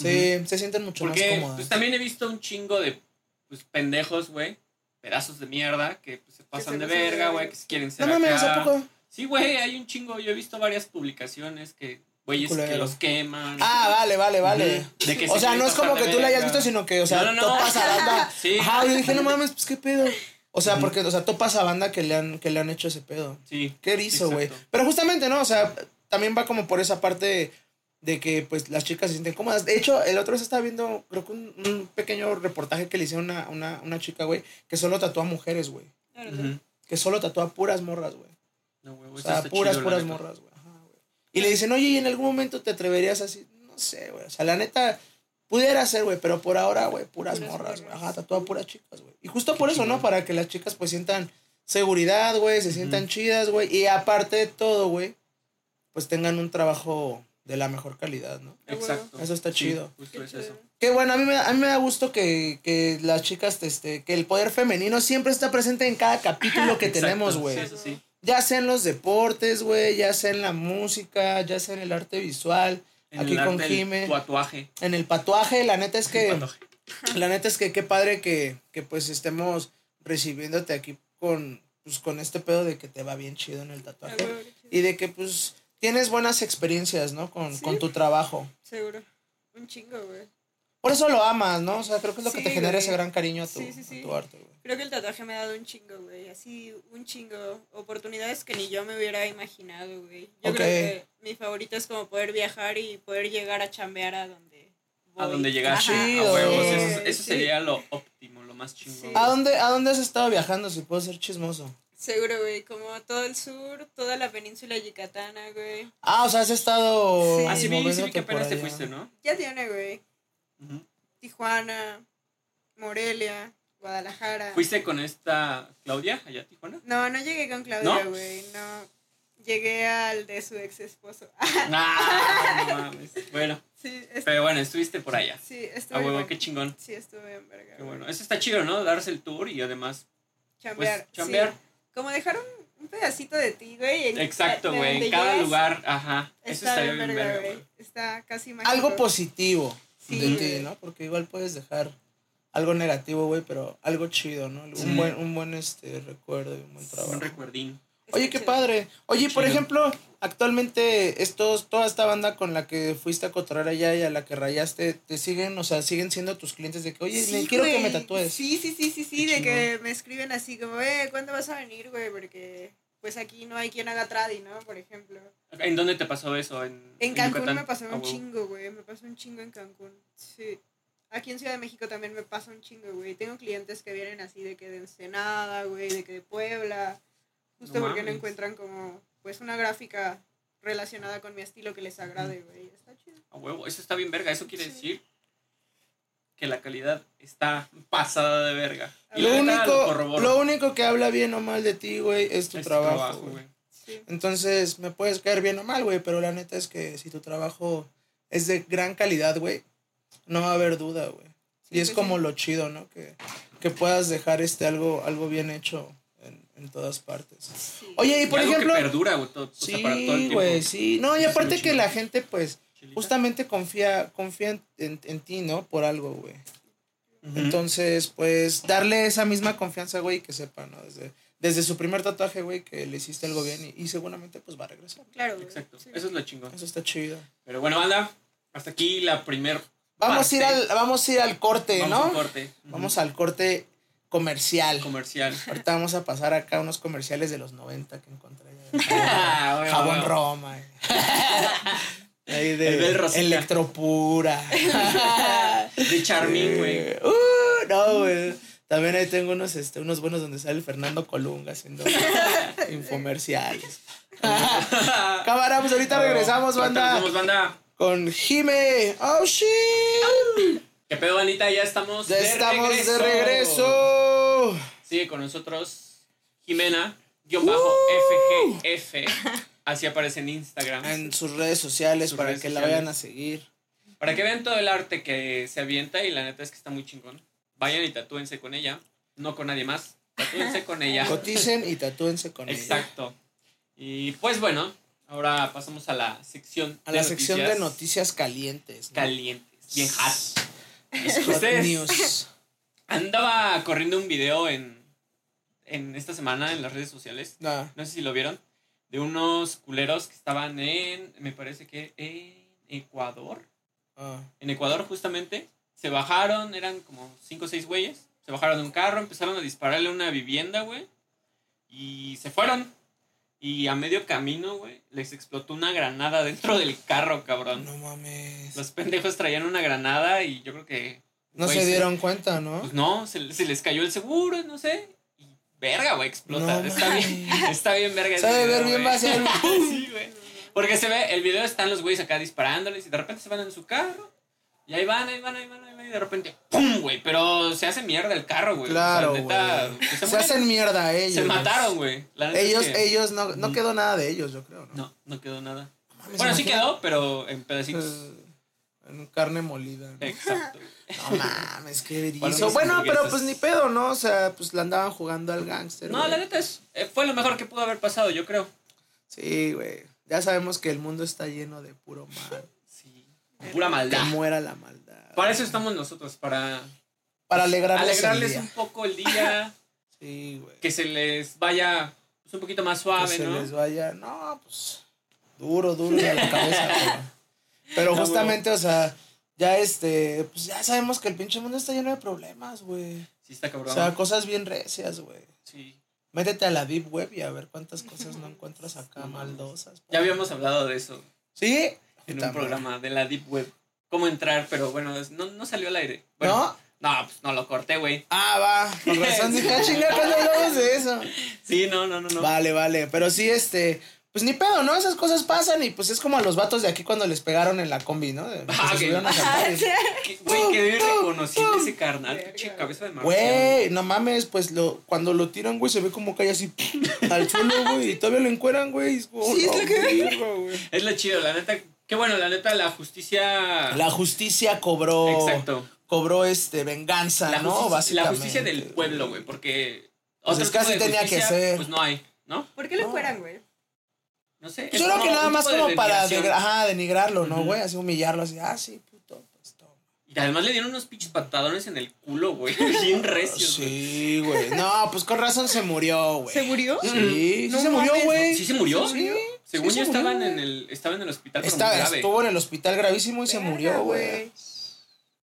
Sí, se sienten mucho más cómodas. pues, también he visto un chingo de pues, pendejos, güey, pedazos de mierda, que pues, se pasan se de verga, güey, que se quieren no ser mames, acá. ¿a poco? Sí, güey, hay un chingo. Yo he visto varias publicaciones que güeyes que los queman. Ah, vale, vale, vale. Ujú. De que O se sea, no es como que tú la hayas visto, sino que, o sea, No, no, no. topas a banda. Sí. Ajá, yo dije, no mames, pues qué pedo. O sea, porque, o sea, topas a banda que le han, que le han hecho ese pedo. Sí. Qué erizo, güey. Pero justamente, ¿no? O sea, también va como por esa parte de que, pues, las chicas se sienten cómodas. De hecho, el otro vez estaba viendo, creo que un, un pequeño reportaje que le hicieron a una, una chica, güey, que solo tatúa mujeres, güey. Ujú. Que solo tatúa puras morras, güey. No, güey, O sea, está puras, chido, puras morras, güey. Ajá, güey. Y le dicen, oye, ¿y en algún momento te atreverías así? No sé, güey. O sea, la neta, pudiera ser, güey, pero por ahora, güey, puras, Puras morras, güey. Ajá, tatúa puras chicas, güey. Y justo por eso, ¿no? Para que las chicas, pues, sientan seguridad, güey, se sientan chidas, güey. Y aparte de todo, güey, pues tengan un trabajo de la mejor calidad, ¿no? Exacto. Eso está Sí, chido. justo Qué es eso. Bueno, a mí me, da- a mí me da gusto que, que las chicas, este, que el poder femenino siempre está presente en cada capítulo que Exacto, tenemos, güey. sí, eso sí. Ya sea en los deportes, güey, ya sea en la música, ya sea en el arte visual, En aquí el con arte Jime, Tatuaje. en el patuaje, la neta es que, la neta es que qué padre que, que pues estemos recibiéndote aquí con, pues con este pedo de que te va bien chido en el tatuaje y de que pues tienes buenas experiencias, ¿no? Con, Sí. con tu trabajo. Seguro. Un chingo, güey. Por eso lo amas, ¿no? O sea, creo que es lo que Sí, te genera güey. ese gran cariño a tu, Sí, sí, sí. a tu arte, güey. Creo que el tatuaje me ha dado un chingo, güey. Así, un chingo. Oportunidades que ni yo me hubiera imaginado, güey. Yo Ok. creo que mi favorito es como poder viajar y poder llegar a chambear a donde voy. A donde llegaste. Chido. A huevos. Sí, Eso, eso sí. sería lo óptimo, lo más chingón. Sí. ¿A dónde, ¿A dónde has estado viajando, si puedo ser chismoso? Seguro, güey. Como todo el sur, toda la península yucatana, güey. Ah, o sea, has estado Sí. Ah, sí vi, sí vi que apenas te fuiste, ¿no? Ya tiene, güey. Tijuana, Morelia, Guadalajara. ¿Fuiste con esta Claudia allá a Tijuana? No, no llegué con Claudia, güey. No. Llegué al de su ex esposo. Ah, no mames. Bueno, sí, pero bueno, estuviste por allá. sí, estuve. huevo, bueno. qué chingón. Sí, estuve en verga. Qué bueno. Eso está chido, ¿no? Darse el tour y además, Chambear. pues, chambear. sí. Como dejar un, un pedacito de ti, güey. en- Exacto, güey. En cada llegas, lugar, ajá. Eso Está bien bien verga, verga, güey. güey. Está casi mágico. Algo positivo Sí, de ti. ¿no? Porque igual puedes dejar algo negativo, güey, pero algo chido, ¿no? Sí. Un buen, un buen este recuerdo y un buen trabajo. Un recuerdín. Oye, qué padre. Oye, por ejemplo, actualmente estos, toda esta banda con la que fuiste a cotorrear allá y a la que rayaste, te siguen, o sea, siguen siendo tus clientes de que, oye, Sí, quiero que me tatúes. Sí, sí, sí, sí, sí, de que me escriben así como, eh, ¿cuándo vas a venir, güey? Porque pues aquí no hay quien haga tradi, ¿no? Por ejemplo. ¿En dónde te pasó eso? En, En Cancún me pasó Ah, un huevo. chingo, güey. Me pasó un chingo en Cancún. Sí. Aquí en Ciudad de México también me pasa un chingo, güey. Tengo clientes que vienen así de que de Ensenada, güey, de que de Puebla. Justo No porque no encuentran como, pues, una gráfica relacionada con mi estilo que les agrade, güey. Está chido. A huevo, eso está bien verga. Eso quiere Sí. decir que la calidad está pasada de verga. Y Lo único, lo único que habla bien o mal de ti, güey, es tu Es trabajo, güey. güey. Sí. Entonces, me puedes caer bien o mal, güey, pero la neta es que si tu trabajo es de gran calidad, güey, no va a haber duda, güey. Sí, y es pues como sí. lo chido, ¿no? Que, que puedas dejar este algo, algo bien hecho en, todas partes. Sí. Oye, y por Y algo ejemplo... que perdura, güey, todo, o sea, para todo el Sí, tiempo. güey, sí. No, y aparte que la gente, pues, Chilita. justamente confía, confía en, en- en ti, ¿no? Por algo, güey. Entonces, pues, darle esa misma confianza, güey, que sepa, ¿no? Desde, desde su primer tatuaje, güey, que le hiciste algo bien y, y seguramente, pues, va a regresar. Claro, güey. Exacto, Sí. eso es lo chingón. Eso está chido. Pero bueno, banda, hasta aquí la primer Vamos a ir al, vamos a ir al corte, Vamos ¿no? corte. Ujú. Vamos al corte comercial. comercial. Ahorita vamos a pasar acá unos comerciales de los 90 que encontré. Ah, güey, Jabón güey. Roma. Ahí de. Electropura. De Charmín, güey. Eh, uh, no, güey. También ahí tengo unos, este, unos buenos donde sale Fernando Colunga haciendo infomerciales. Cámara, pues ahorita regresamos, banda. regresamos, banda. Con Jime. Oh, shit. ¿Qué pedo, bandita? Ya estamos Ya de estamos regreso. de regreso. Sigue con nosotros Jimena, guion bajo FGF. Así aparece en Instagram. En sus redes sociales Sus para redes que la vayan a seguir. Para que vean todo el arte que se avienta y la neta es que está muy chingón. Vayan y tatúense con ella, no con nadie más. Tatúense con ella. Coticen y tatúense con ella. Exacto. Y pues bueno, ahora pasamos a la sección A la sección de noticias calientes. ¿no? calientes, bien hot. Ustedes news. andaba corriendo un video en, en esta semana en las redes sociales. No. No sé si lo vieron. De unos culeros que estaban en, me parece que en Ecuador. Ah. En Ecuador justamente. Se bajaron, eran como 5 o 6 güeyes. Se bajaron de un carro, empezaron a dispararle a una vivienda, güey. Y se fueron. Y a medio camino, güey, les explotó una granada dentro del carro, cabrón. No mames. Los pendejos traían una granada y yo creo que... No se dieron cuenta, ¿no? Pues no, se, se les cayó el seguro, no sé. Y verga, güey, explota. No está, bien, está bien verga. Sabe ver bien güey. vaciado. Sí, güey. Porque se ve, el video están los güeyes acá disparándoles y de repente se van en su carro. Y ahí van, ahí van, ahí van, ahí van. Y de repente, ¡pum, güey! Pero se hace mierda el carro, güey. Claro, O sea, neta, güey. pues, Se, hacen mierda ellos. Se mataron, güey. Es Ellos, que ellos, no, no Ujú. quedó nada de ellos, yo creo, ¿no? No, no quedó nada. Mames, Bueno, sí quedó, pero en pedacitos. Eh, En carne molida. ¿no? Exacto. No mames, qué Para erizo. unos Bueno, pero pues ni pedo, ¿no? O sea, pues la andaban jugando al gángster. No, la neta es, eh, fue lo mejor que pudo haber pasado, yo creo. Sí, güey. Ya sabemos que el mundo está lleno de puro mal. Sí. Pura Que maldad. muera la maldad. Para eso estamos nosotros, para Para alegrarles, un poco el día, Sí, güey. que se les vaya pues, un poquito más Que suave, se ¿no? les vaya. No, pues. Duro, duro de la cabeza, pero. Pero No, justamente, o sea, ya este, pues ya sabemos que el pinche mundo está lleno de problemas, güey. Sí, está cabrón. O sea, cosas bien recias, güey. sí. Métete a la Deep Web y a ver cuántas cosas no encuentras acá maldosas. Ya habíamos hablado de eso ¿Sí? en Puta un programa de la Deep Web. Cómo entrar, pero bueno, no, no salió al aire. Bueno, ¿No? No, pues no lo corté, güey. Ah, va. Con razón dije, ah, chinga, que no hablamos de eso. Sí, no, no, no, no. Vale, vale. Pero sí, este. Pues ni pedo, ¿no? Esas cosas pasan y pues es como a los vatos de aquí cuando les pegaron en la combi, ¿no? De- que Ah, se ok. subieron a saltar y- Que- Güey, quedé reconocible ese carnal. Pinche cabeza de marciano. Güey, no mames, pues lo, cuando lo tiran, güey, se ve como cae así al suelo, güey, y todavía lo encueran, güey. Sí, es lo que- güey. Es lo chido, la neta. Qué bueno, la neta, la justicia. La justicia cobró. Exacto. Cobró este venganza, La ¿no? justicia, la Básicamente. justicia del pueblo, güey, porque. Pues es que de tenía que ser. Pues no hay, ¿no? ¿Por qué lo No. fueran, güey? No sé. Yo es creo que nada más como para denigración. degra- ajá, denigrarlo, ¿no, güey? Así humillarlo, así, ah, sí, pues. Y además le dieron unos pinches patadones en el culo, güey. Bien recios, güey. Sí, güey. No, pues con razón se murió, güey. ¿Se murió? Sí, sí No se murió, güey. ¿Sí se murió? Sí. Según sí yo se estaban murió, en el, estaba en el hospital, Está- grave. estuvo en el hospital gravísimo y se murió, güey.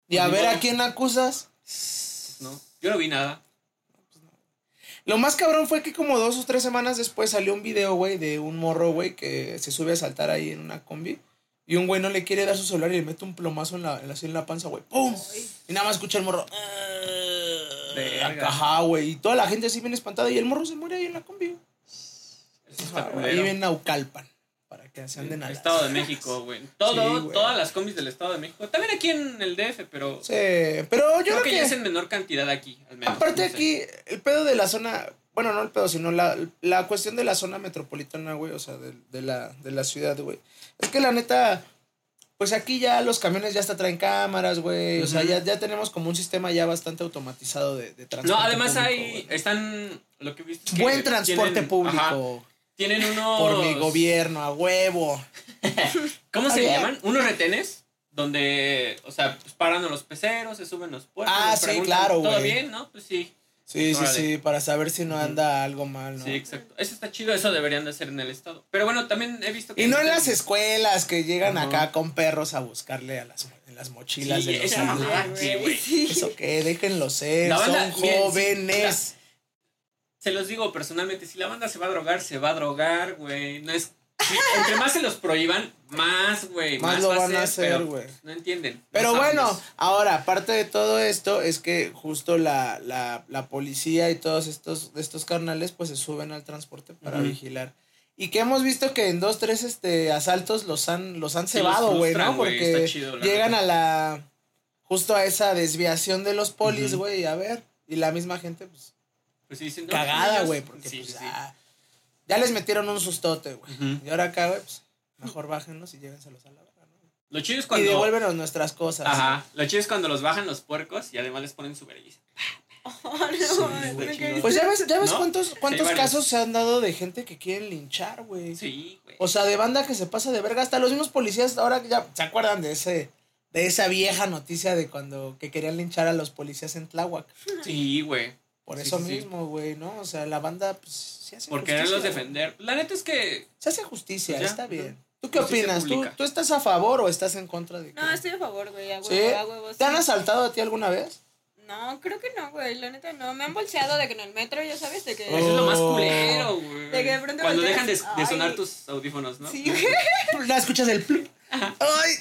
Y a ver a quién acusas. No, yo no vi nada. Lo más cabrón fue que como dos o tres semanas después salió un video, güey, de un morro, güey, que se sube a saltar ahí en una combi. Y un güey no le quiere dar su celular y le mete un plomazo en la, en la, así en la panza, güey. ¡Pum! Y nada más escucha el morro. Verga. Ajá, güey. Y toda la gente así bien espantada. Y el morro se muere ahí en la combi. güey. Eso está Ajá, culero. ahí en Naucalpan. Para que se anden a las- Estado de México, güey. Todo, Sí, todas las combis del Estado de México. También aquí en el DF, pero Sí, pero yo creo creo que, que. ya es en menor cantidad aquí, al menos. Aparte no sé. aquí, el pedo de la zona, bueno, no el pedo, sino la, la cuestión de la zona metropolitana, güey, o sea, de, de la, de la ciudad, güey. Es que la neta, pues aquí ya los camiones ya hasta traen cámaras, güey, o sea, ya, ya tenemos como un sistema ya bastante automatizado de, de transporte No, además público, hay, están, lo que he visto es que Buen transporte tienen- público ajá, tienen unos... por mi gobierno, a huevo. ¿Cómo se llaman? Unos retenes donde, o sea, pues paran a los peceros, se suben los puertos. Ah, sí, claro, ¿Todo güey. bien, no? Pues sí. Sí, sí, sí, para saber si no anda algo mal, ¿no? Sí, exacto. Eso está chido, eso deberían de hacer en el estado. Pero bueno, también he visto que... Y no en las escuelas que llegan Ajá. acá con perros a buscarle a las, en las mochilas Sí, de los niños. sí. Sí. Eso que, déjenlo ser, La banda, son miren, jóvenes. Se los digo personalmente, si la banda se va a drogar, se va a drogar, güey. No es... sí, entre más se los prohíban, más, güey. Más Más, lo va van a hacer, güey. No entienden. Pero bueno, ahora, aparte de todo esto, es que justo la, la, la policía y todos estos, estos carnales, pues se suben al transporte para vigilar. Y que hemos visto que en dos, tres este, asaltos los han, los han Sí, cebado, güey, ¿no? Porque chido, llegan a la. justo a esa desviación de los polis, güey, a ver. Y la misma gente, pues, Pues sí, dicen, no, cagada, ellos- güey, porque pues, sí, sí. Ya, les metieron un sustote, güey. Y ahora acá, güey, pues, mejor bájenlos y llévenselos a la verga, ¿no? Lo chido es Y cuando... devuélvenos nuestras cosas. Ajá. Lo chido es cuando los bajan los puercos y además les ponen su vergüenza. Oh, no, Sí. Pues ya ves, ya ves ¿No? cuántos, cuántos casos se han dado de gente que quieren linchar, güey. Sí, güey. O sea, de banda que se pasa de verga. Hasta los mismos policías, ahora que ya se acuerdan de ese, de esa vieja noticia de cuando que querían linchar a los policías en Tláhuac. Sí, güey. Por Sí, eso sí, sí. mismo, güey, ¿no? O sea, la banda, pues, se hace Por justicia, quererlos defender. La neta es que Se hace justicia, Pues ya, está bien. ¿Tú qué Justicia opinas? ¿Tú, pública. ¿Tú estás a favor o estás en contra de que... No, estoy a favor, güey. A huevo, ¿Sí? a huevo, ¿Te han asaltado a ti alguna vez? No, creo que no, güey. La neta no. Me han bolseado de que en el metro, ya sabes, de que. eso es lo más Oh. culero, güey. De que de pronto Cuando volteas, dejan de, de sonar tus audífonos, ¿no? Sí, güey. La escuchas el... plup. ¡Ay!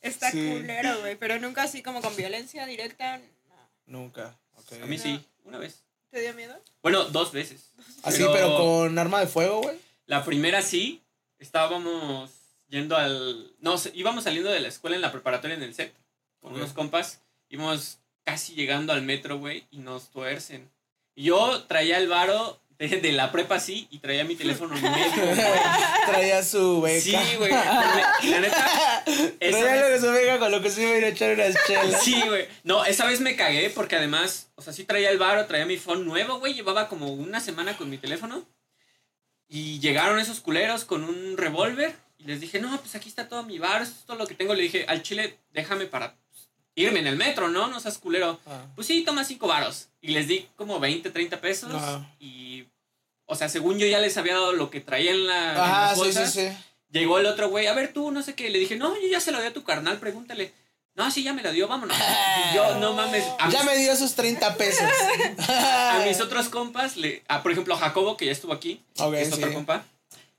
Está Sí. culero, güey. Pero nunca así como con violencia directa. No. Nunca. ok. A mí sí, una vez. ¿Te dio miedo? Bueno, dos veces. Así, pero con arma de fuego, güey. La primera sí, estábamos yendo al... No, se- íbamos saliendo de la escuela en la preparatoria en el set. Con unos compas. Íbamos casi llegando al metro, güey, y nos tuercen. Y yo traía el varo de, la prepa así y traía mi teléfono nuevo, güey. Traía su beca. Sí, güey. La neta, Traía lo que su beca con lo que se iba a ir a echar unas chelas. Sí, güey. No, esa vez me cagué porque además, o sea, sí traía el varo, traía mi phone nuevo, güey. Llevaba como una semana con mi teléfono. Y llegaron esos culeros con un revólver. Y les dije, no, pues aquí está todo mi varo, esto es todo lo que tengo. Le dije, al chile, déjame para pues, irme en el metro, ¿no? No seas culero. Ah. Pues sí, toma cinco varos. Y les di como 20, 30 pesos. Ajá. Y, o sea, según yo ya les había dado lo que traía en, la, en Ajá, las sí, sí, sí. Llegó el otro güey, a ver tú, no sé qué. Le dije, no, yo ya se lo di a tu carnal, pregúntale. No, sí, ya me la dio, vámonos. Y yo, no mames. A Ya mis, me dio sus 30 pesos. a mis otros compas, le, a, por ejemplo, a Jacobo, que ya estuvo aquí, Ok, que es sí. otro compa,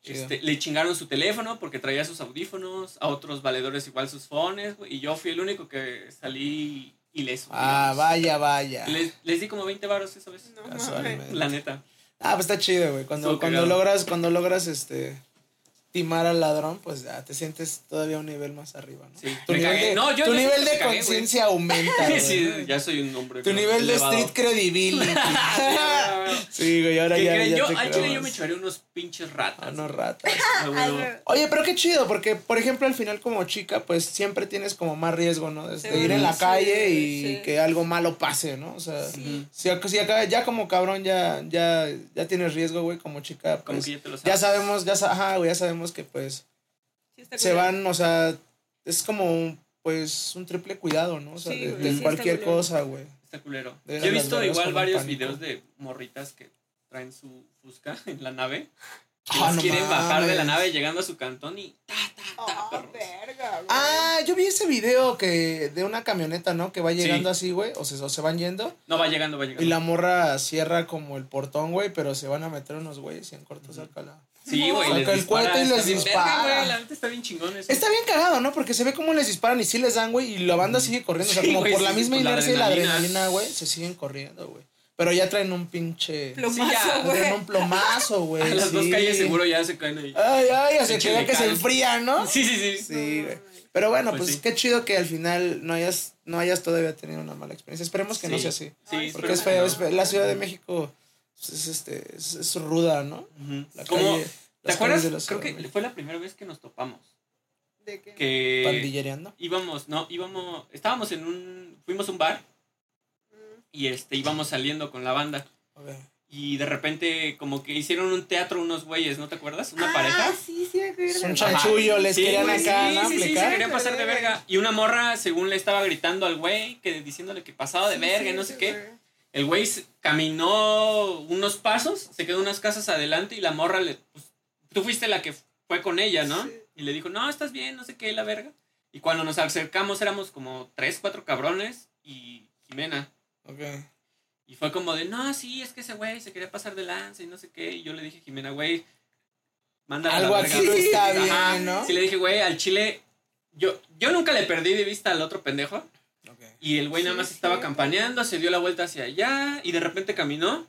este, le chingaron su teléfono porque traía sus audífonos, a otros valedores igual sus phones, güey, y yo fui el único que salí ileso. Ah, digamos. vaya, vaya. Les, les di como 20 varos esa vez. No. La neta. Ah, pues está chido, güey. Cuando, cuando logras, cuando logras este timar al ladrón, pues ya te sientes todavía un nivel más arriba, ¿no? Sí, Tu me nivel cagué. de, No, yo- tu yo sí nivel de conciencia aumenta, güey. sí, ya soy un hombre. Tu nivel de street credibility. sí, güey, ahora ¿Qué ya, Yo, te al chile yo me echaría unos pinches ratas. Ah, no, ratas. Ah, huevo. Oye, pero qué chido, porque, por ejemplo, al final como chica, pues siempre tienes como más riesgo, ¿no? De, Sí, ir en la sí, calle y sí. que algo malo pase, ¿no? O sea, Sí. si, si acá, ya como cabrón ya, ya, ya tienes riesgo, güey, como chica, Como pues, que ya te lo sabes. ya sabemos, ya, sa- ajá, güey, ya sabemos que pues Sí se van, o sea, es como un, pues un triple cuidado, ¿no? O sea, Sí, de, de sí cualquier cosa, güey. Está culero. De Yo he visto igual varios pánico. videos de morritas que traen su fusca en la nave. Que las no quieren bajar de la mames. nave llegando a su cantón y ta, ta, ta, Ah, perros. verga, güey. Ah, yo vi ese video que de una camioneta, ¿no? Que va llegando Sí. así, güey, o se, o se van yendo. No, va llegando, va llegando. Y la morra cierra como el portón, güey, pero se van a meter unos güeyes y en corto saca la... Sí, güey. Saca les el cohete y está les bien dispara. verga, güey, La neta está bien chingón eso. Está bien cagado, ¿no? Porque se ve cómo les disparan y sí les dan, güey, y la banda sigue corriendo. O sea, Sí, como güey, por sí, la sí, misma inercia y la adrenalina. güey, se siguen corriendo, güey. Pero ya traen un pinche... Plomazo, ya, güey. Traen un plomazo, güey. A las dos sí. calles seguro ya se caen ahí. Ay, ay, hasta Pinche que vea que se lecal. enfrían, ¿no? Sí, sí, sí. Sí, güey. Pero bueno, Pues pues, sí. qué chido que al final no hayas, no hayas todavía tenido una mala experiencia. Esperemos que no Sí. sea así. Sí, Porque es feo, no. es feo. La Ciudad de México es, este, es, es ruda, ¿no? Ujú. La Como, calle- ¿Te acuerdas? de la Creo que fue la primera vez que nos topamos. ¿De qué? Que Pandillereando. íbamos, no, íbamos, estábamos en un, fuimos a un bar y este, íbamos saliendo con la banda. Ok. Y de repente como que hicieron un teatro unos güeyes, ¿no te acuerdas? Una ah, pareja. sí, sí, me un chanchullo, les Sí, querían acá, sí, ¿no? sí, sí, se querían pasar de verga. Y una morra, según le estaba gritando al güey, que diciéndole que pasaba de Sí, verga y sí, no sé qué. güey. El güey caminó unos pasos, se quedó unas casas adelante y la morra le... Pues, tú fuiste la que fue con ella, ¿no? Sí. Y le dijo, no, estás bien, no sé qué, la verga. Y cuando nos acercamos éramos como tres, cuatro cabrones y Jimena. Ok. Y fue como de, no, sí, es que ese güey se quería pasar de lanza y no sé qué. Y yo le dije, Jimena, güey, mándala a la Algo verga. aquí no está Ajá. bien, ¿no? Sí, le dije, güey, al chile, yo, yo nunca le perdí de vista al otro pendejo. Y el güey nada Sí, más estaba campaneando, se dio la vuelta hacia allá y de repente caminó.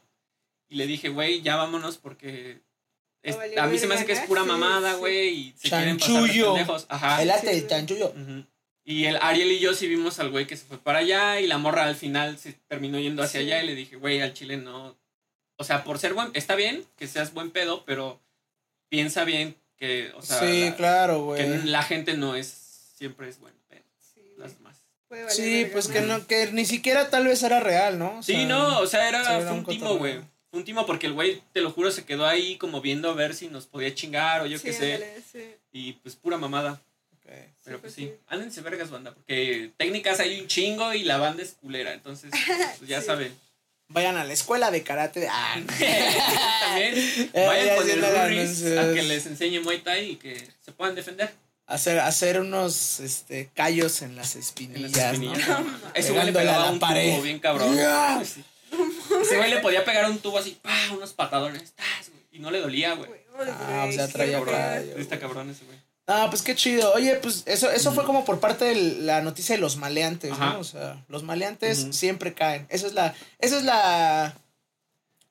Y le dije, güey, ya vámonos porque es- No valió a mí se me hace que es pura sí, mamada, güey. Y se quieren pasar de Chanchullo. pendejos. Ajá. Elate Sí, el chanchullo. Y el Ariel y yo sí vimos al güey que se fue para allá y la morra al final se terminó yendo hacia Sí. allá y le dije, güey, al chile no. O sea, por ser buen, está bien que seas buen pedo, pero piensa bien que, o sea, sí, la, claro, que la gente no es, siempre es buen pedo. Sí, güey. Las demás. Puede valer Sí, verga, pues que no, que ni siquiera tal vez era real, ¿no? O Sí, sea, no, o sea, era, fue un un timo, güey. Fue un timo porque el güey, te lo juro, se quedó ahí como viendo a ver si nos podía chingar o yo Sí, qué sé. sí. Y pues pura mamada. Pero Sí, pues pues sí, sí. ándense vergas, banda, porque técnicas hay un chingo y la banda es culera, entonces pues, ya Sí. saben. Vayan a la escuela de karate. de- Ah, También Eh, vayan ya con el a que les enseñe Muay Thai y que se puedan defender hacer, hacer unos este, callos en las en espinillas. las ¿no? espinillas. Ese güey le Pegándole a pegaba la un pared. tubo bien cabrón. Ya. Sí. Ese güey le podía pegar un tubo así, pa, unos patadones, tas, y no le dolía, güey. Ah, o sea, traía Cabrón, Está cabrón ese güey. Ah, pues qué chido. Oye, pues eso, eso fue como por parte de la noticia de los maleantes, Ajá. ¿no? O sea, los maleantes siempre caen. Esa es la, esa es la,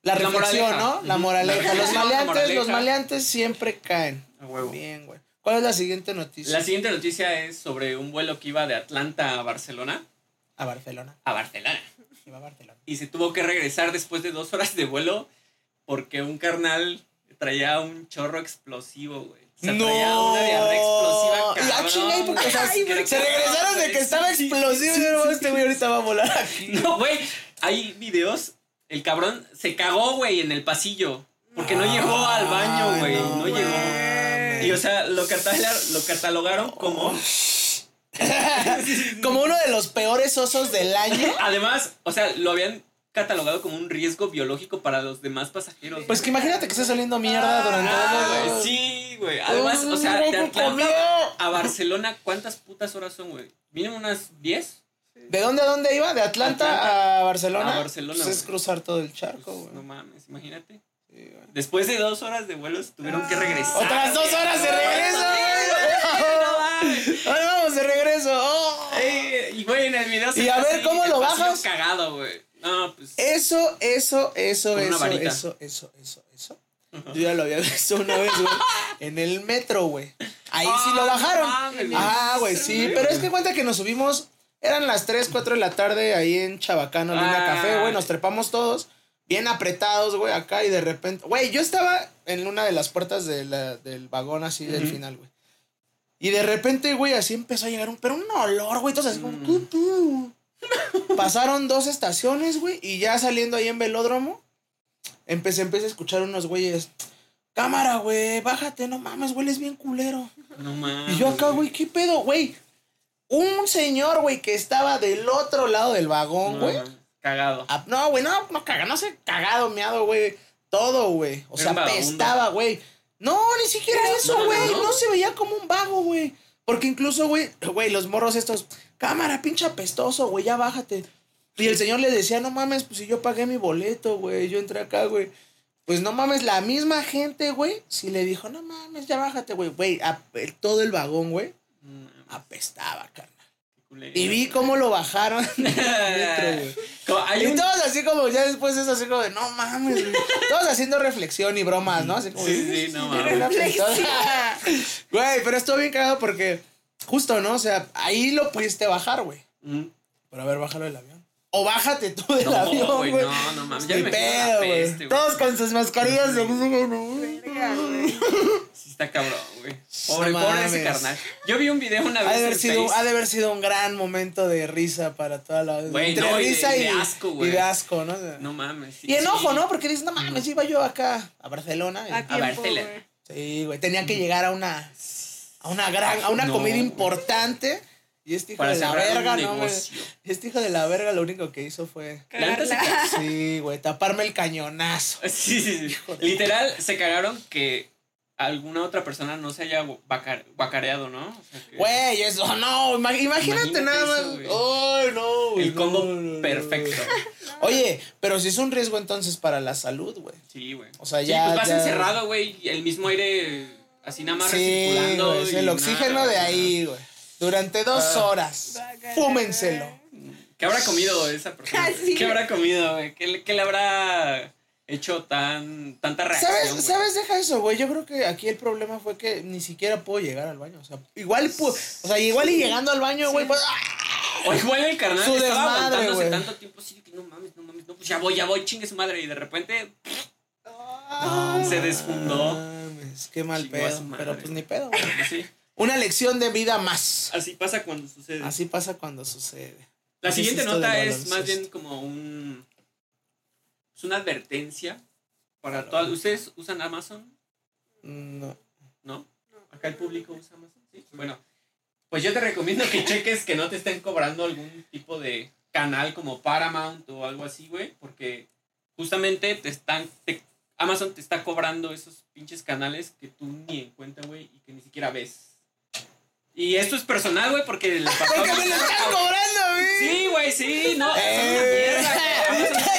la La reflexión, moraleja. ¿no? La moraleja. La Los maleantes, los moraleja. maleantes siempre caen. A huevo. Bien, güey. ¿Cuál es la siguiente noticia? La siguiente noticia es sobre un vuelo que iba de Atlanta a Barcelona. A Barcelona. A Barcelona. Iba a Barcelona. Y se tuvo que regresar después de dos horas de vuelo porque un carnal traía un chorro explosivo, güey. O sea, no. traía una diarrea explosiva, Y ah, cabrón, chinga, ¿y por qué? O sea, Ay, se regresaron de que estaba sí, explosivo. sí, sí, este güey ahorita va a volar aquí. No, güey, hay videos. El cabrón se cagó, güey, en el pasillo. Porque no llegó al baño, güey. No, no llegó. Y o sea, lo, catalogaron, lo catalogaron como. Como uno de los peores osos del año. Además, o sea, lo habían catalogado como un riesgo biológico para los demás pasajeros. Pues que imagínate que esté saliendo mierda durante Ah, todo güey, el- sí, güey. Además, o sea, de. Atlanta a Barcelona, ¿cuántas putas horas son, güey? ¿Vienen unas 10? ¿De dónde a dónde iba? ¿De Atlanta, Atlanta a Barcelona? a Barcelona, Pues es cruzar todo el charco, Pues, güey. no mames, imagínate. Después de dos horas de vuelos tuvieron que regresar. Otras dos horas de regreso. Ahora vamos de regreso. Oh. Ey, Y güey, en el video se Y ve a ver, así, ¿cómo lo bajas? cagado, güey. No, pues. Eso, eso, eso, eso, eso, eso, eso, eso. Yo ya lo había visto una vez, güey. En el metro, güey. Ahí sí lo Ah, bajaron. mames. Ah, güey, sí. Pero es que cuenta que nos subimos. Eran las 3, 4 de la tarde ahí en Chabacano, Línea Ah. Café, güey. Nos trepamos todos. Bien apretados, güey, acá. Y de repente. Güey, yo estaba en una de las puertas de la- del vagón así del final, güey. Y de repente, güey, así empezó a llegar un. Pero un olor, güey. Entonces, así como. Mm. tu, tu. Pasaron dos estaciones, güey. Y ya saliendo ahí en velódromo. Empecé, empecé a escuchar unos güeyes. Cámara, güey, bájate, no mames, güey, es bien culero. No mames. Y yo acá, güey, ¿qué pedo, güey? Un señor, güey, que estaba del otro lado del vagón, güey. Cagado. Ah, No, güey, no, no caga, no sé, cagado, meado, güey. Todo, güey. O Era sea, apestaba, güey. No, ni siquiera eso, güey. no. No, se veía como un vago, güey. Porque incluso, güey, güey, los morros estos, cámara, pinche apestoso, güey, ya bájate. Y el señor le decía, no mames, pues si yo pagué mi boleto, güey, yo entré acá, güey. Pues no mames, la misma gente, güey, si le dijo, no mames, ya bájate, güey. Güey, todo el vagón, güey, mames, apestaba, carnal. Y vi cómo lo bajaron Y todos así como, ya después eso así como de, no mames. Todos haciendo reflexión y bromas, ¿no? Así como, Sí, sí, no mames. Güey, pero estuvo bien cagado porque, justo, ¿no? O sea, ahí lo pudiste bajar, güey. Mm. Pero a ver, bájalo del avión. O bájate tú del No, avión, güey, no, no mames, ya me pedo, güey. Todos con sus mascarillas. Está cabrón, güey. Pobre, No pobre ese mames. carnal. Yo vi un video una Ha vez de, haber sido, ha de haber sido un gran momento de risa para toda la... Güey, entre no, y de- risa y de asco, güey. Y de asco, ¿no? No mames. sí, y enojo, sí. ¿no? Porque dices, no mames, iba yo acá a Barcelona. y- A tiempo, güey. Sí, güey, tenía que llegar a una a una gran a una No, comida importante y este hijo Para de la verga, no, güey. Este hijo de la verga lo único que hizo fue Cagarla. sí, güey, taparme el cañonazo. Sí, sí, sí. Hijo de- Literal, se cagaron que alguna otra persona no se haya guacar- guacareado, ¿no? O sea, que Güey, eso no, ima- imagínate, Imagínate nada más. eso, güey. Ay, no, güey, El combo no, no, no, perfecto. no. Oye, pero si es un riesgo entonces para la salud, güey. Sí, güey. O sea, Sí, ya- pues vas ya- encerrado, güey, el mismo aire así nada más Sí, recirculando. güey, es el nada, oxígeno de güey. ahí, güey. Durante dos Ah. horas. Fúmenselo. güey. ¿Qué habrá comido esa persona? Ah, güey? sí. ¿Qué habrá comido, güey? ¿Qué, le- qué le habrá hecho tan tanta reacción? ¿Sabes, güey? ¿Sabes? Deja eso, güey. Yo creo que aquí el problema fue que ni siquiera puedo llegar al baño. O sea, igual, o sea, igual y llegando al baño, güey, pues. ¡ah! O igual el carnal Su estaba desmadre, aguantándose güey. tanto tiempo de que no mames, no mames, no, pues ya voy, ya voy, chingue su madre. Y de repente No Se desfundó. mames, qué mal Chingó a pedo. madre. Pero pues ni pedo. güey. así, Una lección de vida más. así pasa cuando sucede. Así pasa cuando sucede. La Así siguiente nota es más bien como un. Es una advertencia para todas. ¿Ustedes usan Amazon? No. ¿No? Acá el público usa Amazon. Sí. Bueno, pues yo te recomiendo que cheques que no te estén cobrando algún tipo de canal como Paramount o algo así, güey. Porque justamente te están. te- Amazon te está cobrando esos pinches canales que tú ni en cuenta, güey, y que ni siquiera ves. Y esto es personal, güey, porque le pasó a ¡Porque mi- me lo están cobrando mí! Sí, güey, sí, no, Eh, mierda, güey. Es una ya lo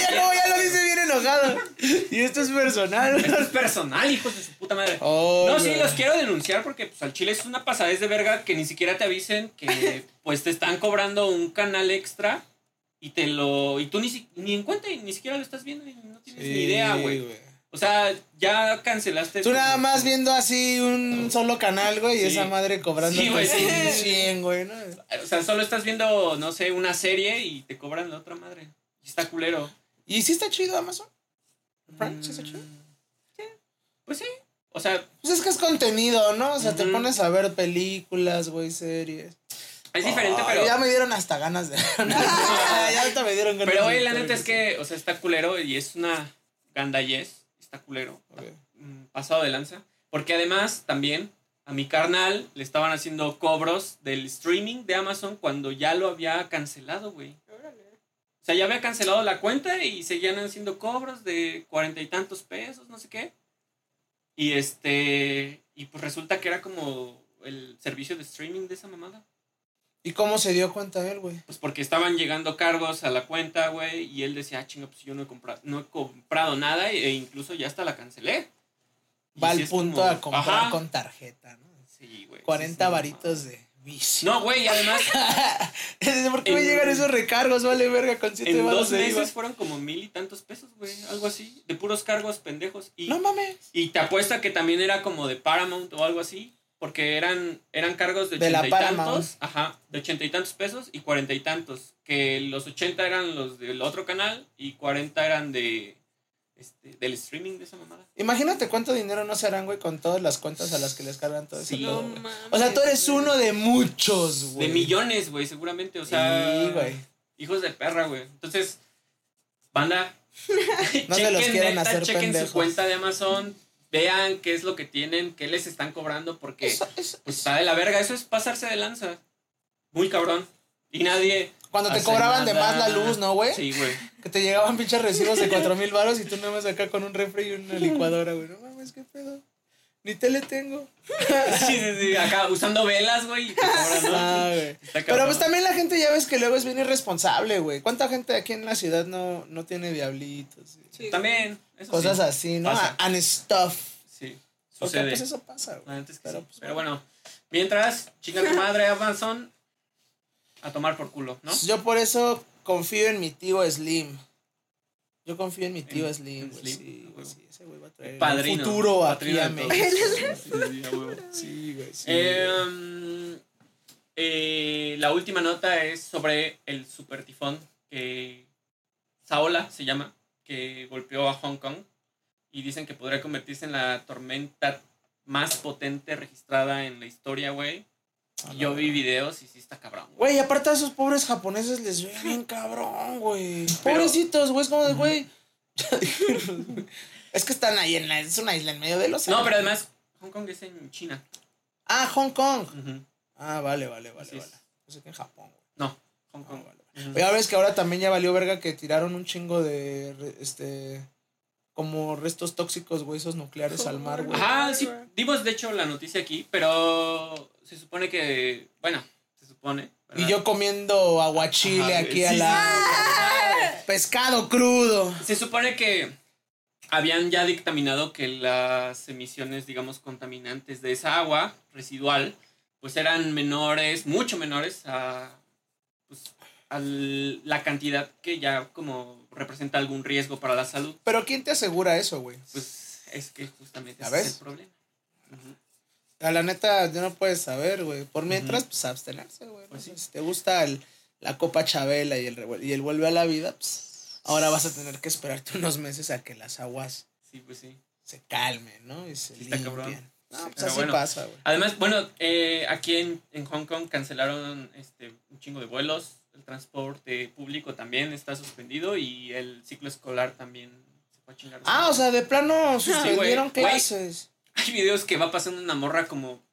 Y esto es personal. Esto es personal, hijos de su puta madre. Oh, No, sí, güey. los quiero denunciar porque pues, al chile es una pasadez de verga que ni siquiera te avisen que pues te están cobrando un canal extra y te lo y tú ni, si- ni en cuenta y ni siquiera lo estás viendo y no tienes ni idea, güey. O sea, ya cancelaste. Tú nada más viendo así un solo canal, güey, y esa madre cobrando Sí, güey, sí. 100, güey, ¿no? O sea, solo estás viendo, no sé, una serie y te cobran la otra madre. Y está culero. ¿Y sí está chido Amazon? Prime, ¿sí está chido? Mm, Pues sí. O sea, Pues es que es contenido, ¿no? O sea, te pones a ver películas, güey, series. es diferente, pero. Ya me dieron hasta ganas de... ya ahorita me dieron ganas Pero, güey, la neta es que, o sea, está culero y es una gandallez. Está culero. Ok. mm, pasado de lanza. Porque además también a mi carnal le estaban haciendo cobros del streaming de Amazon cuando ya lo había cancelado, güey. O sea, ya había cancelado la cuenta y seguían haciendo cobros de cuarenta y tantos pesos, no sé qué. Y este. Y pues resulta que era como el servicio de streaming de esa mamada. ¿Y cómo se dio cuenta él, güey? Pues porque estaban llegando cargos a la cuenta, güey, y él decía, ah, chinga, pues yo no he comprado, no he comprado nada e incluso ya hasta la cancelé. Va al punto como- a comprar Ajá. con tarjeta, ¿no? Sí, güey. 40 sí, sí, varitos de vicio. No, güey, y además ¿Por qué me llegan esos recargos? Vale, verga, con 7 en dos meses fueron como mil y tantos pesos, güey, algo así, de puros cargos pendejos. Y, No mames. y te apuesta que también era como de Paramount o algo así, porque eran, eran cargos de ochenta y tantos, ajá, de ochenta y tantos pesos y cuarenta y tantos, que los ochenta eran los del otro canal y cuarenta eran de, este, del streaming de esa mamada. Imagínate cuánto dinero no se harán, güey, con todas las cuentas a las que les cargan todo eso. Sí. No mames. O sea, tú eres güey. uno de muchos, güey. De millones, güey, seguramente, o sea... Sí, güey. Hijos de perra, güey. Entonces, banda, No se los quieran hacer chequen pendejos. su cuenta de Amazon, vean qué es lo que tienen, qué les están cobrando, porque Eso- eso- pues está de la verga. Eso es pasarse de lanza. Muy cabrón. Y nadie. Cuando te cobraban de más la luz, ¿no, güey? Sí, güey. Que te llegaban pinches recibos de cuatro mil baros y tú nada más acá con un refri y una licuadora, güey. No mames, qué pedo. Ni tele tengo. Sí, sí, sí. Acá usando velas, güey. y te cobran, ¿no? Ah, Pero pues también la gente ya ves que luego es bien irresponsable, güey. ¿Cuánta gente aquí en la ciudad no, no tiene diablitos? Sí. También. Eso Cosas sí. así, ¿no? Pasa. And stuff. Sí. Porque Sucede. pues eso pasa, güey. Pero, sí. pues, Pero bueno, mientras, chinga tu madre, Amazon, a tomar por culo, ¿no? Yo por eso confío en mi tío Slim. Yo confío en mi tío En- Slim, en güey. Slim, Sí, güey, sí, ese güey va a traer el Padrino. futuro aquí Padrino a. México. Sí, güey, sí. Eh, eh, la última nota es sobre el super tifón que Saola se llama, que golpeó a Hong Kong y dicen que podría convertirse en la tormenta más potente registrada en la historia, güey. Y yo vi videos y sí está cabrón, güey. Güey, aparte a esos pobres japoneses les ve bien cabrón, güey. Pero- Pobrecitos, güey, es como de, güey. es que están ahí en la, es una isla en medio del océano. No, pero además, Hong Kong es en China. Ah, Hong Kong. Ujú. Ah, vale, vale, vale, Así vale. Yo sé que en Japón, güey. No, Hong Ah, Kong. vale, Ujú. vale. Ya ves que ahora también ya valió verga que tiraron un chingo de, este, como restos tóxicos, güey, esos nucleares al mar, güey. Ajá, sí, dimos de hecho la noticia aquí, pero se supone que, bueno, se supone. Y ¿verdad? yo comiendo aguachile Ajá, aquí sí, a sí, la... Pescado crudo. Se supone que habían ya dictaminado que las emisiones, digamos, contaminantes de esa agua residual, pues eran menores, mucho menores a, pues, a la cantidad que ya como representa algún riesgo para la salud. Pero ¿quién te asegura eso, güey? Pues es que justamente ¿Ya ese es el problema. Ujú. A la neta, ya no puedes saber, güey. Por mientras, pues abstenerse, güey. Pues sí. Si te gusta el- la Copa Chabela y el, y el vuelve a la vida, pues ahora vas a tener que esperarte unos meses a que las aguas Sí, pues sí. se calmen, ¿no? Y se Sí, está cabrón. No, pues pero así bueno. pasa, güey. Además, bueno, eh, aquí en, en Hong Kong cancelaron este, un chingo de vuelos, el transporte público también está suspendido y el ciclo escolar también se fue a chingar. Ah, o sea, de plano suspendieron güey. clases. Hay videos que va pasando una morra como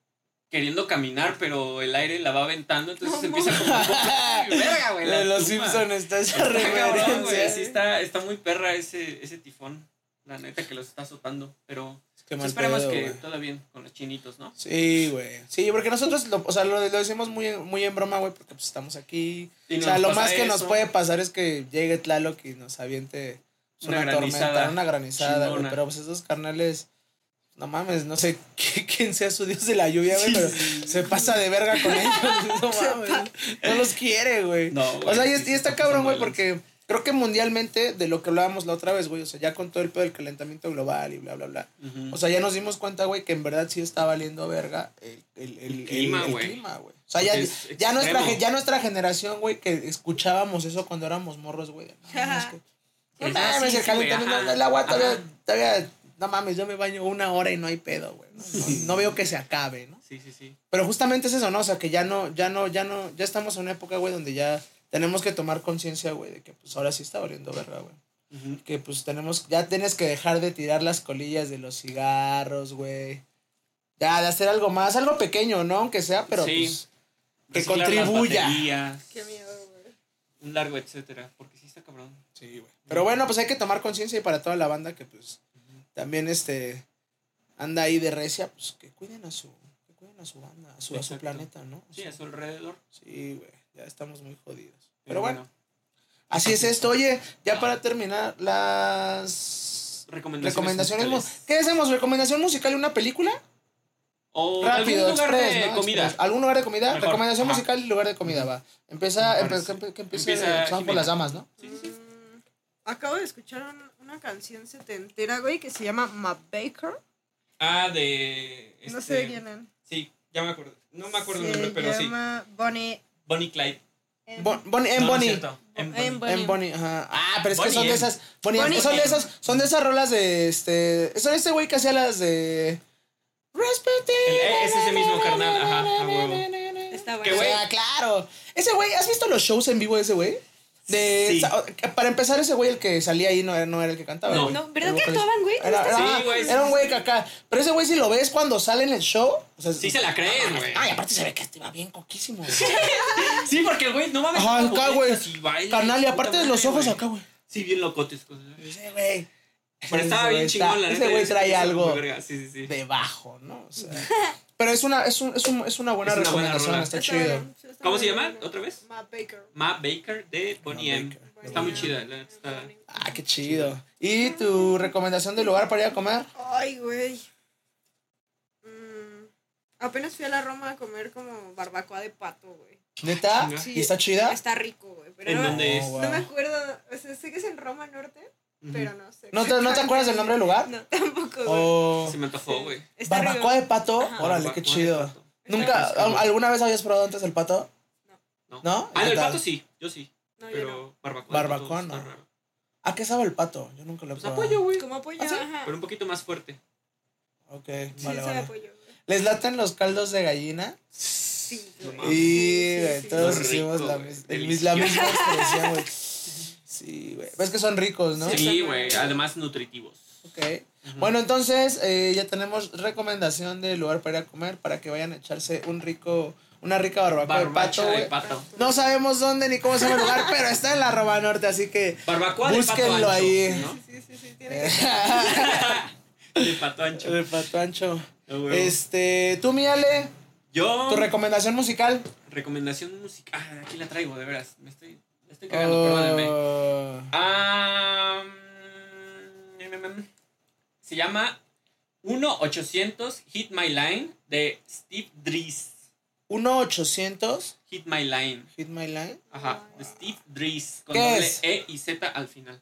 queriendo caminar, pero el aire la va aventando, entonces No, empieza como... ¡Ay, verga, güey! la De los tumba! Simpsons está esa Está cabrón, güey, referencia. sí está, está muy perra ese, ese tifón. La neta que los está azotando, pero pues, esperemos pedo, que todo bien con los chinitos, ¿no? Sí, güey. Sí, porque nosotros, lo, o sea, lo, lo decimos muy, en- muy en broma, güey, porque pues estamos aquí. Y o sea, lo más que nos puede pasar es que llegue Tlaloc y nos aviente pues, Una tormenta, una granizada, güey. Pero pues esos carnales, no mames, no sé quién sea su dios de la lluvia, güey, pero se pasa de verga con ellos. No mames. No los quiere, güey. No, O sea, y, está cabrón, güey, porque creo que mundialmente, de lo que hablábamos la otra vez, güey, o sea, ya con todo el pedo del calentamiento global y bla, bla, bla. O sea, ya nos dimos cuenta, güey, que en verdad sí está valiendo verga el, el, el- El clima, el güey. clima, güey. O sea, ya, ya, nuestra, ya nuestra generación, güey, que escuchábamos eso cuando éramos morros, güey. No, mames, el calentamiento, agua todavía, todavía, no mames, yo me baño una hora y no hay pedo, güey. No, No- no veo que se acabe, ¿no? Sí, sí, sí. Pero justamente es eso, ¿no? O sea, que ya no, ya no, ya no, ya estamos en una época, güey, donde ya tenemos que tomar conciencia, güey, de que pues ahora sí está valiendo verga, güey. Que pues tenemos, ya tienes que dejar de tirar las colillas de los cigarros, güey. Ya, de hacer algo más, algo pequeño, ¿no? Aunque sea, pero Sí. pues que Reciclar contribuya. Qué miedo, güey. un largo etcétera, porque sí está cabrón. Sí, güey. Pero bueno, pues hay que tomar conciencia y para toda la banda que pues también este anda ahí de recia, pues que cuiden a su, que cuiden a su banda, a su, a su planeta, ¿no? O Sí, a su alrededor. sí, güey, ya estamos muy jodidos. Pero bueno, bueno. así es esto. Oye, ya para terminar, las Recomendaciones, recomendaciones. musicales. ¿Qué hacemos? ¿Recomendación musical y una película? O Rápido, algún lugar express, de ¿no? comida. Express. ¿Algún lugar de comida? Mejor. Recomendación Ajá. musical y lugar de comida, va. Empieza, Me empe- parece. que, empe- que empiece, Empieza empezamos por las damas, ¿no? Sí, sí, sí. Mm, acabo de escuchar un- una canción setentera, güey, que se llama Ma Baker. Ah, de. No este, sé de quién es. Sí, ya me acuerdo. No me acuerdo el Se nombre, pero sí. llama Bonnie. Bonnie Clyde. Bon- en No, Bonnie. En Bonnie. En Bonnie. En Bonnie, ajá. Ah, pero es que son de esas. Bonnie, M. Bonnie son de esas. Son de esas rolas de este. Son este güey que hacía las de. Respete. Es ese mismo carnal, ajá, a huevo. Está Qué bueno. güey. Ah, claro. Ese güey, ¿has visto los shows en vivo de ese güey? De, Sí. para empezar, ese güey el que salía ahí no era, no era el que cantaba. No. No, ¿verdad que actuaban, güey? ¿No Era, Sí, güey, sí, era un sí, güey sí. que acá. Pero ese güey, si lo ves cuando sale en el show. O sea, Sí se la creen, güey. Ay, aparte se ve que va bien coquísimo. güey. Sí, porque el güey no mames. Ajá, como acá, güey. Canal, y aparte de los ojos acá, güey. Sí, bien locotes. cosas. Ese güey. Pero estaba bien chingón, la. Ese güey trae algo Sí, sí, sí. debajo, ¿no? O sea, pero es una, es, un, es, un- es una buena Es una recomendación, está Está chido. sí, está ¿Cómo se llama? ¿Otra vez? Ma Baker. Ma Baker de Bonnie M. Baker. Está muy chida. La Está... Ah, qué chido. ¿Y tu recomendación de lugar para ir a comer? Ay, güey. Mm, apenas fui a la Roma a comer como barbacoa de pato, güey. ¿Neta? Chinga. ¿Y está chida? Está rico, güey. Pero ¿En no, dónde es? Oh, wow. no me acuerdo. O sea, sé que es en Roma Norte. Pero no sé. ¿No te, ¿No te acuerdas del nombre del lugar? No, tampoco, güey. O Se me antojó, güey. Está barbacoa de rico. pato. Ajá. Órale, Barbacoa qué de chido. pato. ¿Nunca, Está rico. alguna vez habías probado antes el pato? No. ¿No? Ah, ¿Qué el tal? pato sí. Yo sí. No, yo Pero no. barbacoa. de pato Barbacoa está no. raro. ¿A qué sabe el pato? Yo nunca lo he Pues probado. apoyo, güey. Como apoyo, ¿Ah, sí? ajá. Pero un poquito más fuerte. Ok, Sí, vale, sabe vale. apoyo, güey. ¿Les laten los caldos de gallina? Sí, No güey. mames. Y, Sí, sí, güey, sí. todos Muy hicimos rico, la, güey. mis- el mis- la misma expresión, güey. Sí, güey. Ves que son ricos, ¿no? Sí, güey. Además nutritivos. Ok. Bueno, entonces eh, ya tenemos recomendación de lugar para ir a comer para que vayan a echarse un rico, una rica barbacoa de pato, de pato. No sabemos dónde ni cómo se llama el lugar, pero está en la Roma Norte, así que Barbacoa de pato Búsquenlo ancho. ahí. ¿no? Sí, sí, sí, tiene que De pato ancho. de pato ancho. Este, tú, mi Ale, Yo. tu recomendación musical. Recomendación musical. Ah, aquí la traigo, de veras. Me estoy, me estoy cagando, perdónenme. Llama 1-800 Hit My Line de Steve Dries. 1-800 Hit My Line. Hit My Line. Ajá, de Steve Dries. Con ¿Qué doble es? E y Z al final.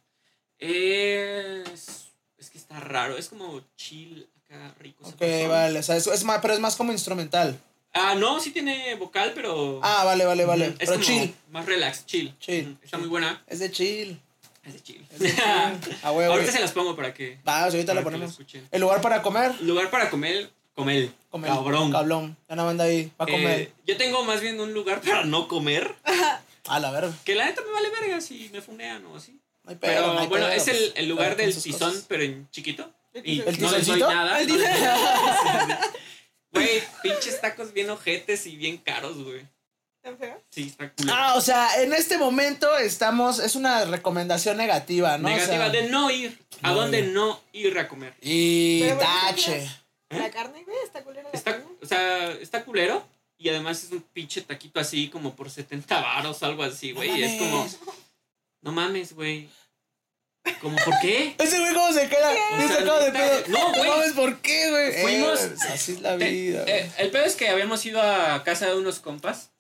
Es. Es que está raro. Es como chill acá, rico. Ok, sabrosón. vale. O sea, es, es más, pero es más como instrumental. Ah, no, sí tiene vocal, pero. Ah, vale, vale, vale. Es pero como chill. Más relax, chill. Chill, Está chill. muy buena. Es de chill. Es de chill. Es de. Ah, huevo. Ahorita se las pongo para que. Sea, ahorita la ponemos. El lugar para comer. Lugar para comer, comer. Comer. Cabrón. Cabrón. Ya una banda ahí. Va a comer. Eh, yo tengo más bien un lugar para no comer. a la verga. Que la neta me vale verga si me funean o así. No hay pedo, Pero no hay bueno, pedo, es el, el lugar del tizón, cosas. pero en chiquito. ¿El Y tizón? no les doy tizoncito? nada. El no les doy nada. Güey, pinches tacos bien ojetes y bien caros, güey. ¿Tan feo? Sí, está culero. Ah, o sea, en este momento estamos. Es una recomendación negativa, ¿no? O Negativa sea, de no ir. ¿A no dónde ir. no ir a comer? Y Pero, bueno, ¿qué tache. ¿La carne, güey? ¿Está culera la Está, carne? o sea, está culero. Y además es un pinche taquito así como por 70 varos, algo así, güey. y es como, no mames, güey. ¿Cómo por qué? Ese güey, ¿cómo se queda? O Bien sea, sacado de pedo. no, güey. mames, ¿por qué, güey? Fuimos- Eh, así es la vida. eh, el pedo es que habíamos ido a casa de unos compas.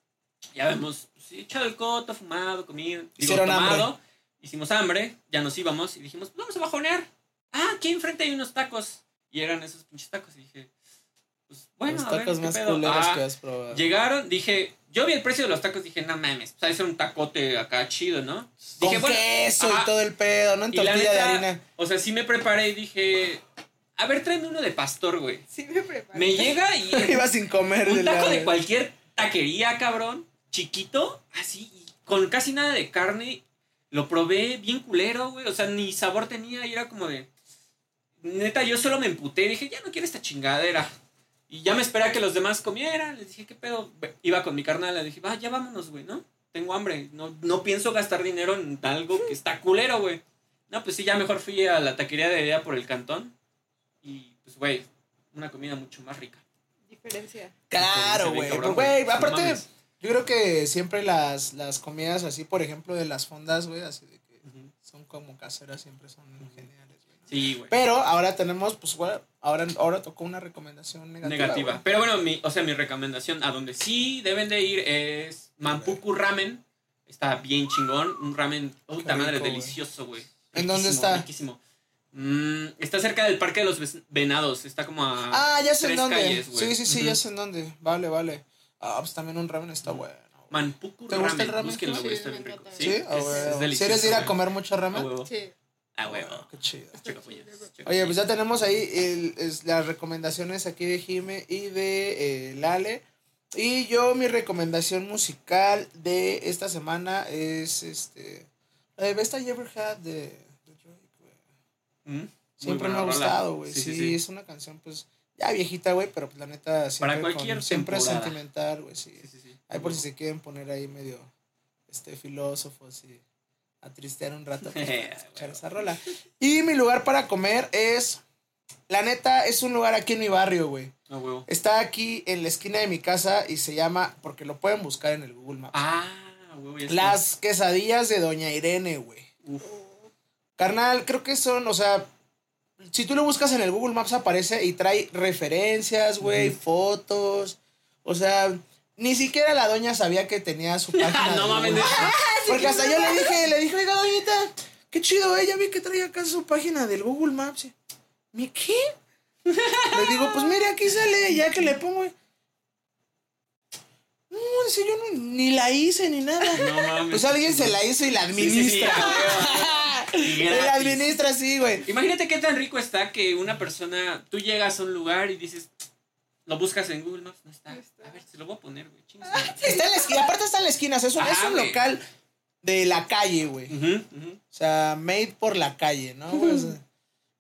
Ya habíamos pues, sí, echado el coto, fumado, comido. digo, Hicieron tomado. Hicimos hambre, ya nos íbamos y dijimos, pues vamos a bajonear. Ah, aquí enfrente hay unos tacos. Y eran esos pinches tacos. Y dije, pues bueno, Los a ver, tacos ¿qué más pedo? culeros Ah, que has probado. Llegaron, dije, yo vi el precio de los tacos, dije, no mames, pues de ser un tacote acá chido, ¿no? Con dije, bueno, queso ajá. y todo el pedo, ¿no? En Y la tortilla de neta, harina. O sea, sí me preparé y dije, a ver, tráeme uno de pastor, güey. Sí, me preparé. Me llega y Iba sin comer. un taco de cualquier taquería, cabrón, chiquito, así, y con casi nada de carne. Lo probé bien culero, güey. O sea, ni sabor tenía y era como de. Neta, yo solo me emputé. Dije, ya no quiero esta chingadera. Y ya me esperé a que los demás comieran. Les dije, ¿qué pedo? Iba con mi carnal. Le dije, va, ya vámonos, güey, ¿no? tengo hambre, no, no pienso gastar dinero en algo que está culero, güey. No, pues sí, ya mejor fui a la taquería de idea por el cantón. Y pues, güey, una comida mucho más rica. Diferencia. Claro, güey. güey. No aparte. Yo creo que siempre las, las comidas así, por ejemplo, de las fondas, güey, así de que son como caseras, siempre son geniales, güey. Sí, güey. Pero ahora tenemos, pues, güey, ahora, ahora tocó una recomendación negativa. Negativa. Pero bueno, mi, o sea, mi recomendación a donde sí deben de ir es Mampuku Ramen. Está bien chingón. Un ramen, puta madre, delicioso, güey. ¿En dónde está? Riquísimo. Mm, está cerca del Parque de los Venados. Está como a. Ah, ya sé en tres dónde. calles, güey. sí, sí, sí, ya sé en dónde. Vale, vale. Ah, pues también un ramen está bueno. Manpuku ¿Te gusta Ramen. el ramen? Búsquenlo, Sí, güey. Está bien rico. Sí, Sí, es, es huevo. delicioso. ¿Si eres de ir a comer mucho ramen? Sí. A huevo. Qué chido. Oye, pues ya tenemos ahí el- es- las recomendaciones aquí de Jime y de eh, Lale. Y yo, mi recomendación musical de esta semana es este. La de Best I Ever Had de, de Drake, güey. Mm, Siempre me ha gustado, güey. Sí, sí. es una canción, pues, ya viejita, güey, pero pues la neta siempre, con- cualquier siempre es sentimental, güey, sí. Sí, sí, sí. Ahí por si se quieren poner ahí medio este filósofos y a tristear un rato pues, para escuchar esa rola. Y mi lugar para comer es la neta es un lugar aquí en mi barrio, güey. A huevo. Está aquí en la esquina de mi casa y se llama porque lo pueden buscar en el Google Maps. Ah, huevo. ya. Las quesadillas de Doña Irene, güey. Carnal, creo que son, o sea, si tú lo buscas en el Google Maps aparece y trae referencias, güey, fotos. O sea, ni siquiera la doña sabía que tenía su página. no mames. Porque hasta yo le dije, le dije, oiga, doñita, qué chido, eh, ya vi que trae acá su página del Google Maps. ¿Mi qué? le digo, pues mire, aquí sale, ya que le pongo. No, dice, yo no, ni la hice ni nada. No mames. Pues alguien se la hizo y la Sí, sí, sí, administra. Y la administra, sí, güey. Imagínate qué tan rico está que una persona, tú llegas a un lugar y dices, lo buscas en Google Maps, no está. No está. A ver, se lo voy a poner, güey. su Está en la esquina, aparte está en la esquina, o sea, es un, Ajá, es un güey. local de la calle, güey. O sea, made por la calle, ¿no?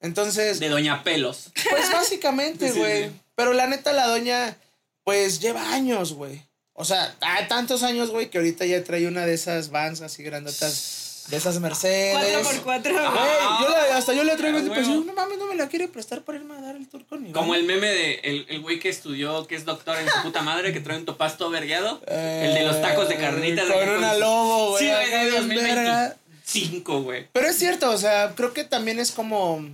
entonces, De Doña Pelos. pues básicamente, sí, güey. sí. Pero la neta, la doña, pues lleva años, güey. O sea, hay tantos años, güey, que ahorita ya trae una de esas vans así grandotas, de esas Mercedes. Cuatro por cuatro. Yo la- hasta yo le traigo Ah, y pues, huevo. no mames, no me la quiere prestar para irme a dar el tour con mi Como el meme de el, el güey que estudió, que es doctor en su puta madre, que trae un topasto vergueado. el de los tacos de carnitas. Eh, Con acá una lobo, güey. Sí, güey, de bien verga. 2025, güey. Pero es cierto, o sea, creo que también es como,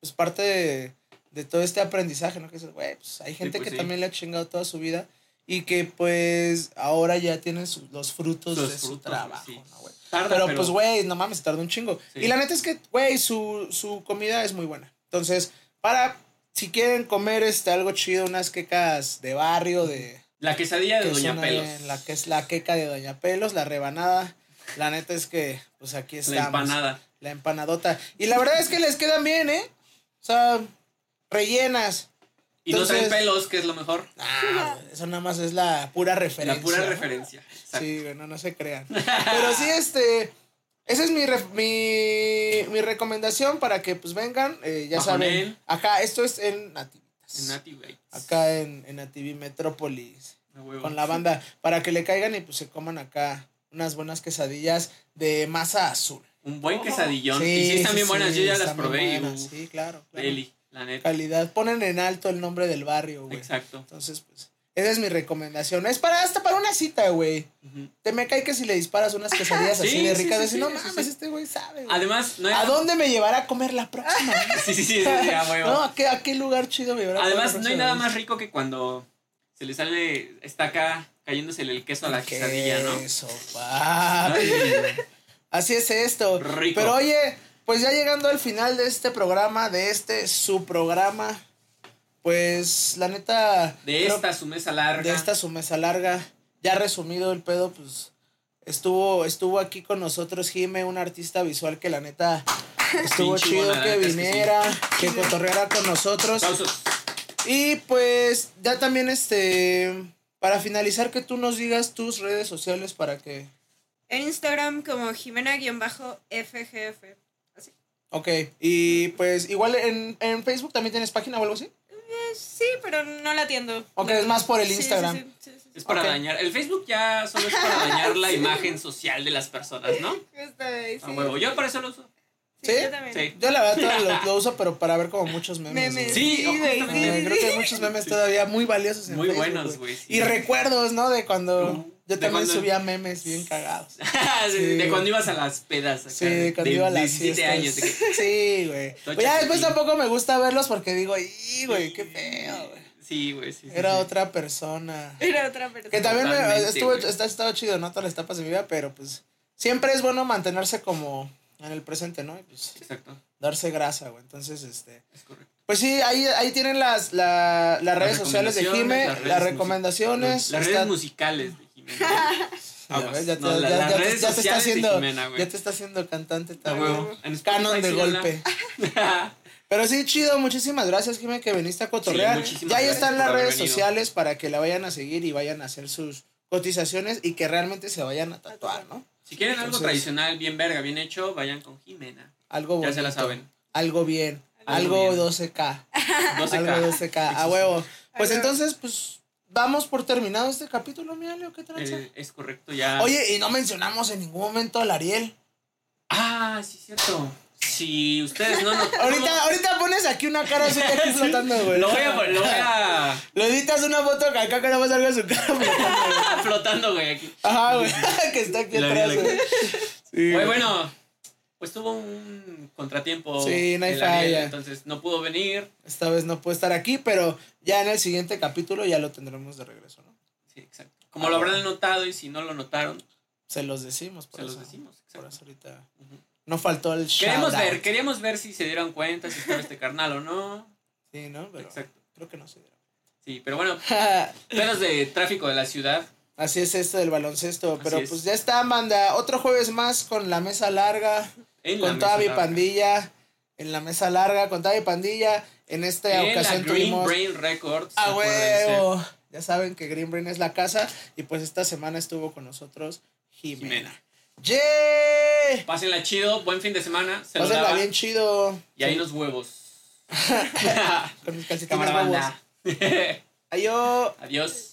pues parte de, de todo este aprendizaje, ¿no? Que dices, güey, pues hay gente pues que sí. también le ha chingado toda su vida y que pues ahora ya tienen su- los frutos Sus de su trabajo, sí. ¿no, güey? Tarda, Pero, pues, güey, no mames, tarda un chingo. Sí. Y la neta es que, güey, su, su comida es muy buena. Entonces, para, si quieren comer este algo chido, unas quecas de barrio, de... La quesadilla de que Doña Pelos. la que es la queca de Doña Pelos, la rebanada. La neta es que, pues aquí estamos. La empanada. La empanadota. Y la verdad es que les quedan bien, ¿eh? O sea, rellenas. Y no Entonces- pelos, que es lo mejor. Ah, eso nada más es la pura referencia. La pura ¿no? referencia. Exacto. Sí, güey, no, se crean. Pero sí, este. Esa es mi, mi, mi recomendación para que pues vengan. eh, ya saben. Acá, esto es en Nativitas. En Nati, güey. Acá en, en Nativi Metrópolis. Huevo. Con la banda. Para que le caigan y pues se coman acá unas buenas quesadillas de masa azul. Un buen quesadillón. y sí están bien buenas, yo ya las probé. y, uh, Sí, claro. claro. Deli, la neta. Calidad. Ponen en alto el nombre del barrio, güey. Exacto. Entonces, pues, esa es mi recomendación. Es para hasta para una cita, güey. Te me cae que si le disparas unas quesadillas Sí, así de ricas, sí, no mames, este güey sabe. güey". Además, no hay- ¿A dónde me llevará a comer la próxima? Sí, sí, sí, sí, sí, a huevo. no, ¿a qué, ¿a qué lugar chido me llevará a comer la Además, no hay nada vez? más rico que cuando se le sale, está acá cayéndosele el queso a la quesadilla, ¿no? Queso, papi. Así es esto. Rico. Pero oye, pues ya llegando al final de este programa, de este su programa, pues la neta. De creo- esta, su mesa larga. de esta su mesa larga, ya resumido el pedo, pues estuvo, estuvo aquí con nosotros Jime, un artista visual que la neta estuvo chido que es que sí. viniera, que cotorreara con nosotros. Aplausos. Y pues ya también este, para finalizar, que tú nos digas tus redes sociales para que... En Instagram como Jimena-FGF. Ok, y pues igual en, en Facebook también tienes página o algo así. Eh, sí, pero no la atiendo. Ok, No. es más por el Sí, sí, Instagram. sí, sí, sí, sí. Es para Ok. dañar. El Facebook ya solo es para dañar la imagen social de las personas, ¿no? Justo, sí. A huevo. Yo por eso lo uso. Sí, ¿Sí? yo también. Sí. Yo la verdad lo, lo uso, pero para ver como muchos memes. Sí, Sí, sí. creo que hay muchos memes todavía muy valiosos en Muy Facebook, buenos, güey, sí. Y recuerdos, ¿no? De cuando yo también cuando- subía memes bien cagados. Sí, Sí. De cuando ibas a las pedas. acá, Sí, de- cuando de iba a las 17 fiestas. años. de que- Sí, güey. Pero ya después tampoco me gusta verlos porque digo, ¡y, güey, qué feo, güey! Sí, güey. Sí, Era sí. otra persona. Era otra persona. Que también me- estuvo, está, estado chido, ¿no? Todas las etapas de mi vida, pero pues siempre es bueno mantenerse como en el presente, ¿no? Pues Exacto. darse grasa, güey. Entonces, este... Es correcto. Pues sí, ahí, ahí tienen las, la- las redes sociales de Jime, las, recomendaciones. Las está- redes musicales de Jimena. Ya te, No, está haciendo, Jimena, ya te está haciendo cantante también. Spotify Canon de golpe. Pero sí, chido, muchísimas gracias, Jimé, que viniste a cotorrear. Sí, ya ahí están las redes venido. sociales para que la vayan a seguir y vayan a hacer sus cotizaciones y que realmente se vayan a tatuar, ¿no? Si quieren algo Entonces- tradicional, bien verga, bien hecho, vayan con Jimena. Algo bonito. Ya se la saben. Algo bien. Algo Algo bien. 12K. 12K. Algo 12K. A huevo. Pues entonces, pues, damos por terminado este capítulo, mi Leo, ¿qué tranza? Eh, es correcto, ya. Oye, y no mencionamos en ningún momento al Ariel. Ah, sí, es cierto. Si ustedes no nos. Ahorita, ahorita pones aquí una cara así aquí flotando, güey. Lo voy a. Lo voy a. Lo editas una foto que acá que no va a salir su cara flotando, güey. flotando, güey, aquí. Ajá, güey. que está aquí La atrás, güey. Sí, Güey, bueno, pues tuvo un contratiempo. Sí, no hay falla. Entonces no pudo venir. Esta vez no puede estar aquí, pero ya en el siguiente capítulo ya lo tendremos de regreso, ¿no? Sí, exacto. Como lo habrán notado y si no lo notaron, Se los decimos, por se eso. los decimos. Por Exacto. eso ahorita Ujú. No faltó el out. ver, queríamos ver si se dieron cuenta, si estaba este carnal o no. Sí, ¿no? Pero Exacto. creo que no se Sí, pero bueno, dieron. pedos de tráfico de la ciudad. Así es esto del baloncesto, Así pero es. pues ya está, manda. Otro jueves más con la mesa larga, En la con toda mesa mi larga. pandilla, en la mesa larga, con toda mi pandilla. En esta En la ocasión Green tuvimos Brain Records. a acuérdense. huevo. Ya saben que Green Brain es la casa y pues esta semana estuvo con nosotros Jimena. Jimena. ¡Yay! Pásenla chido, buen fin de semana. Se Pásenla daban. bien chido. Y ahí los huevos. Con mis calcetines. Adiós. Adiós.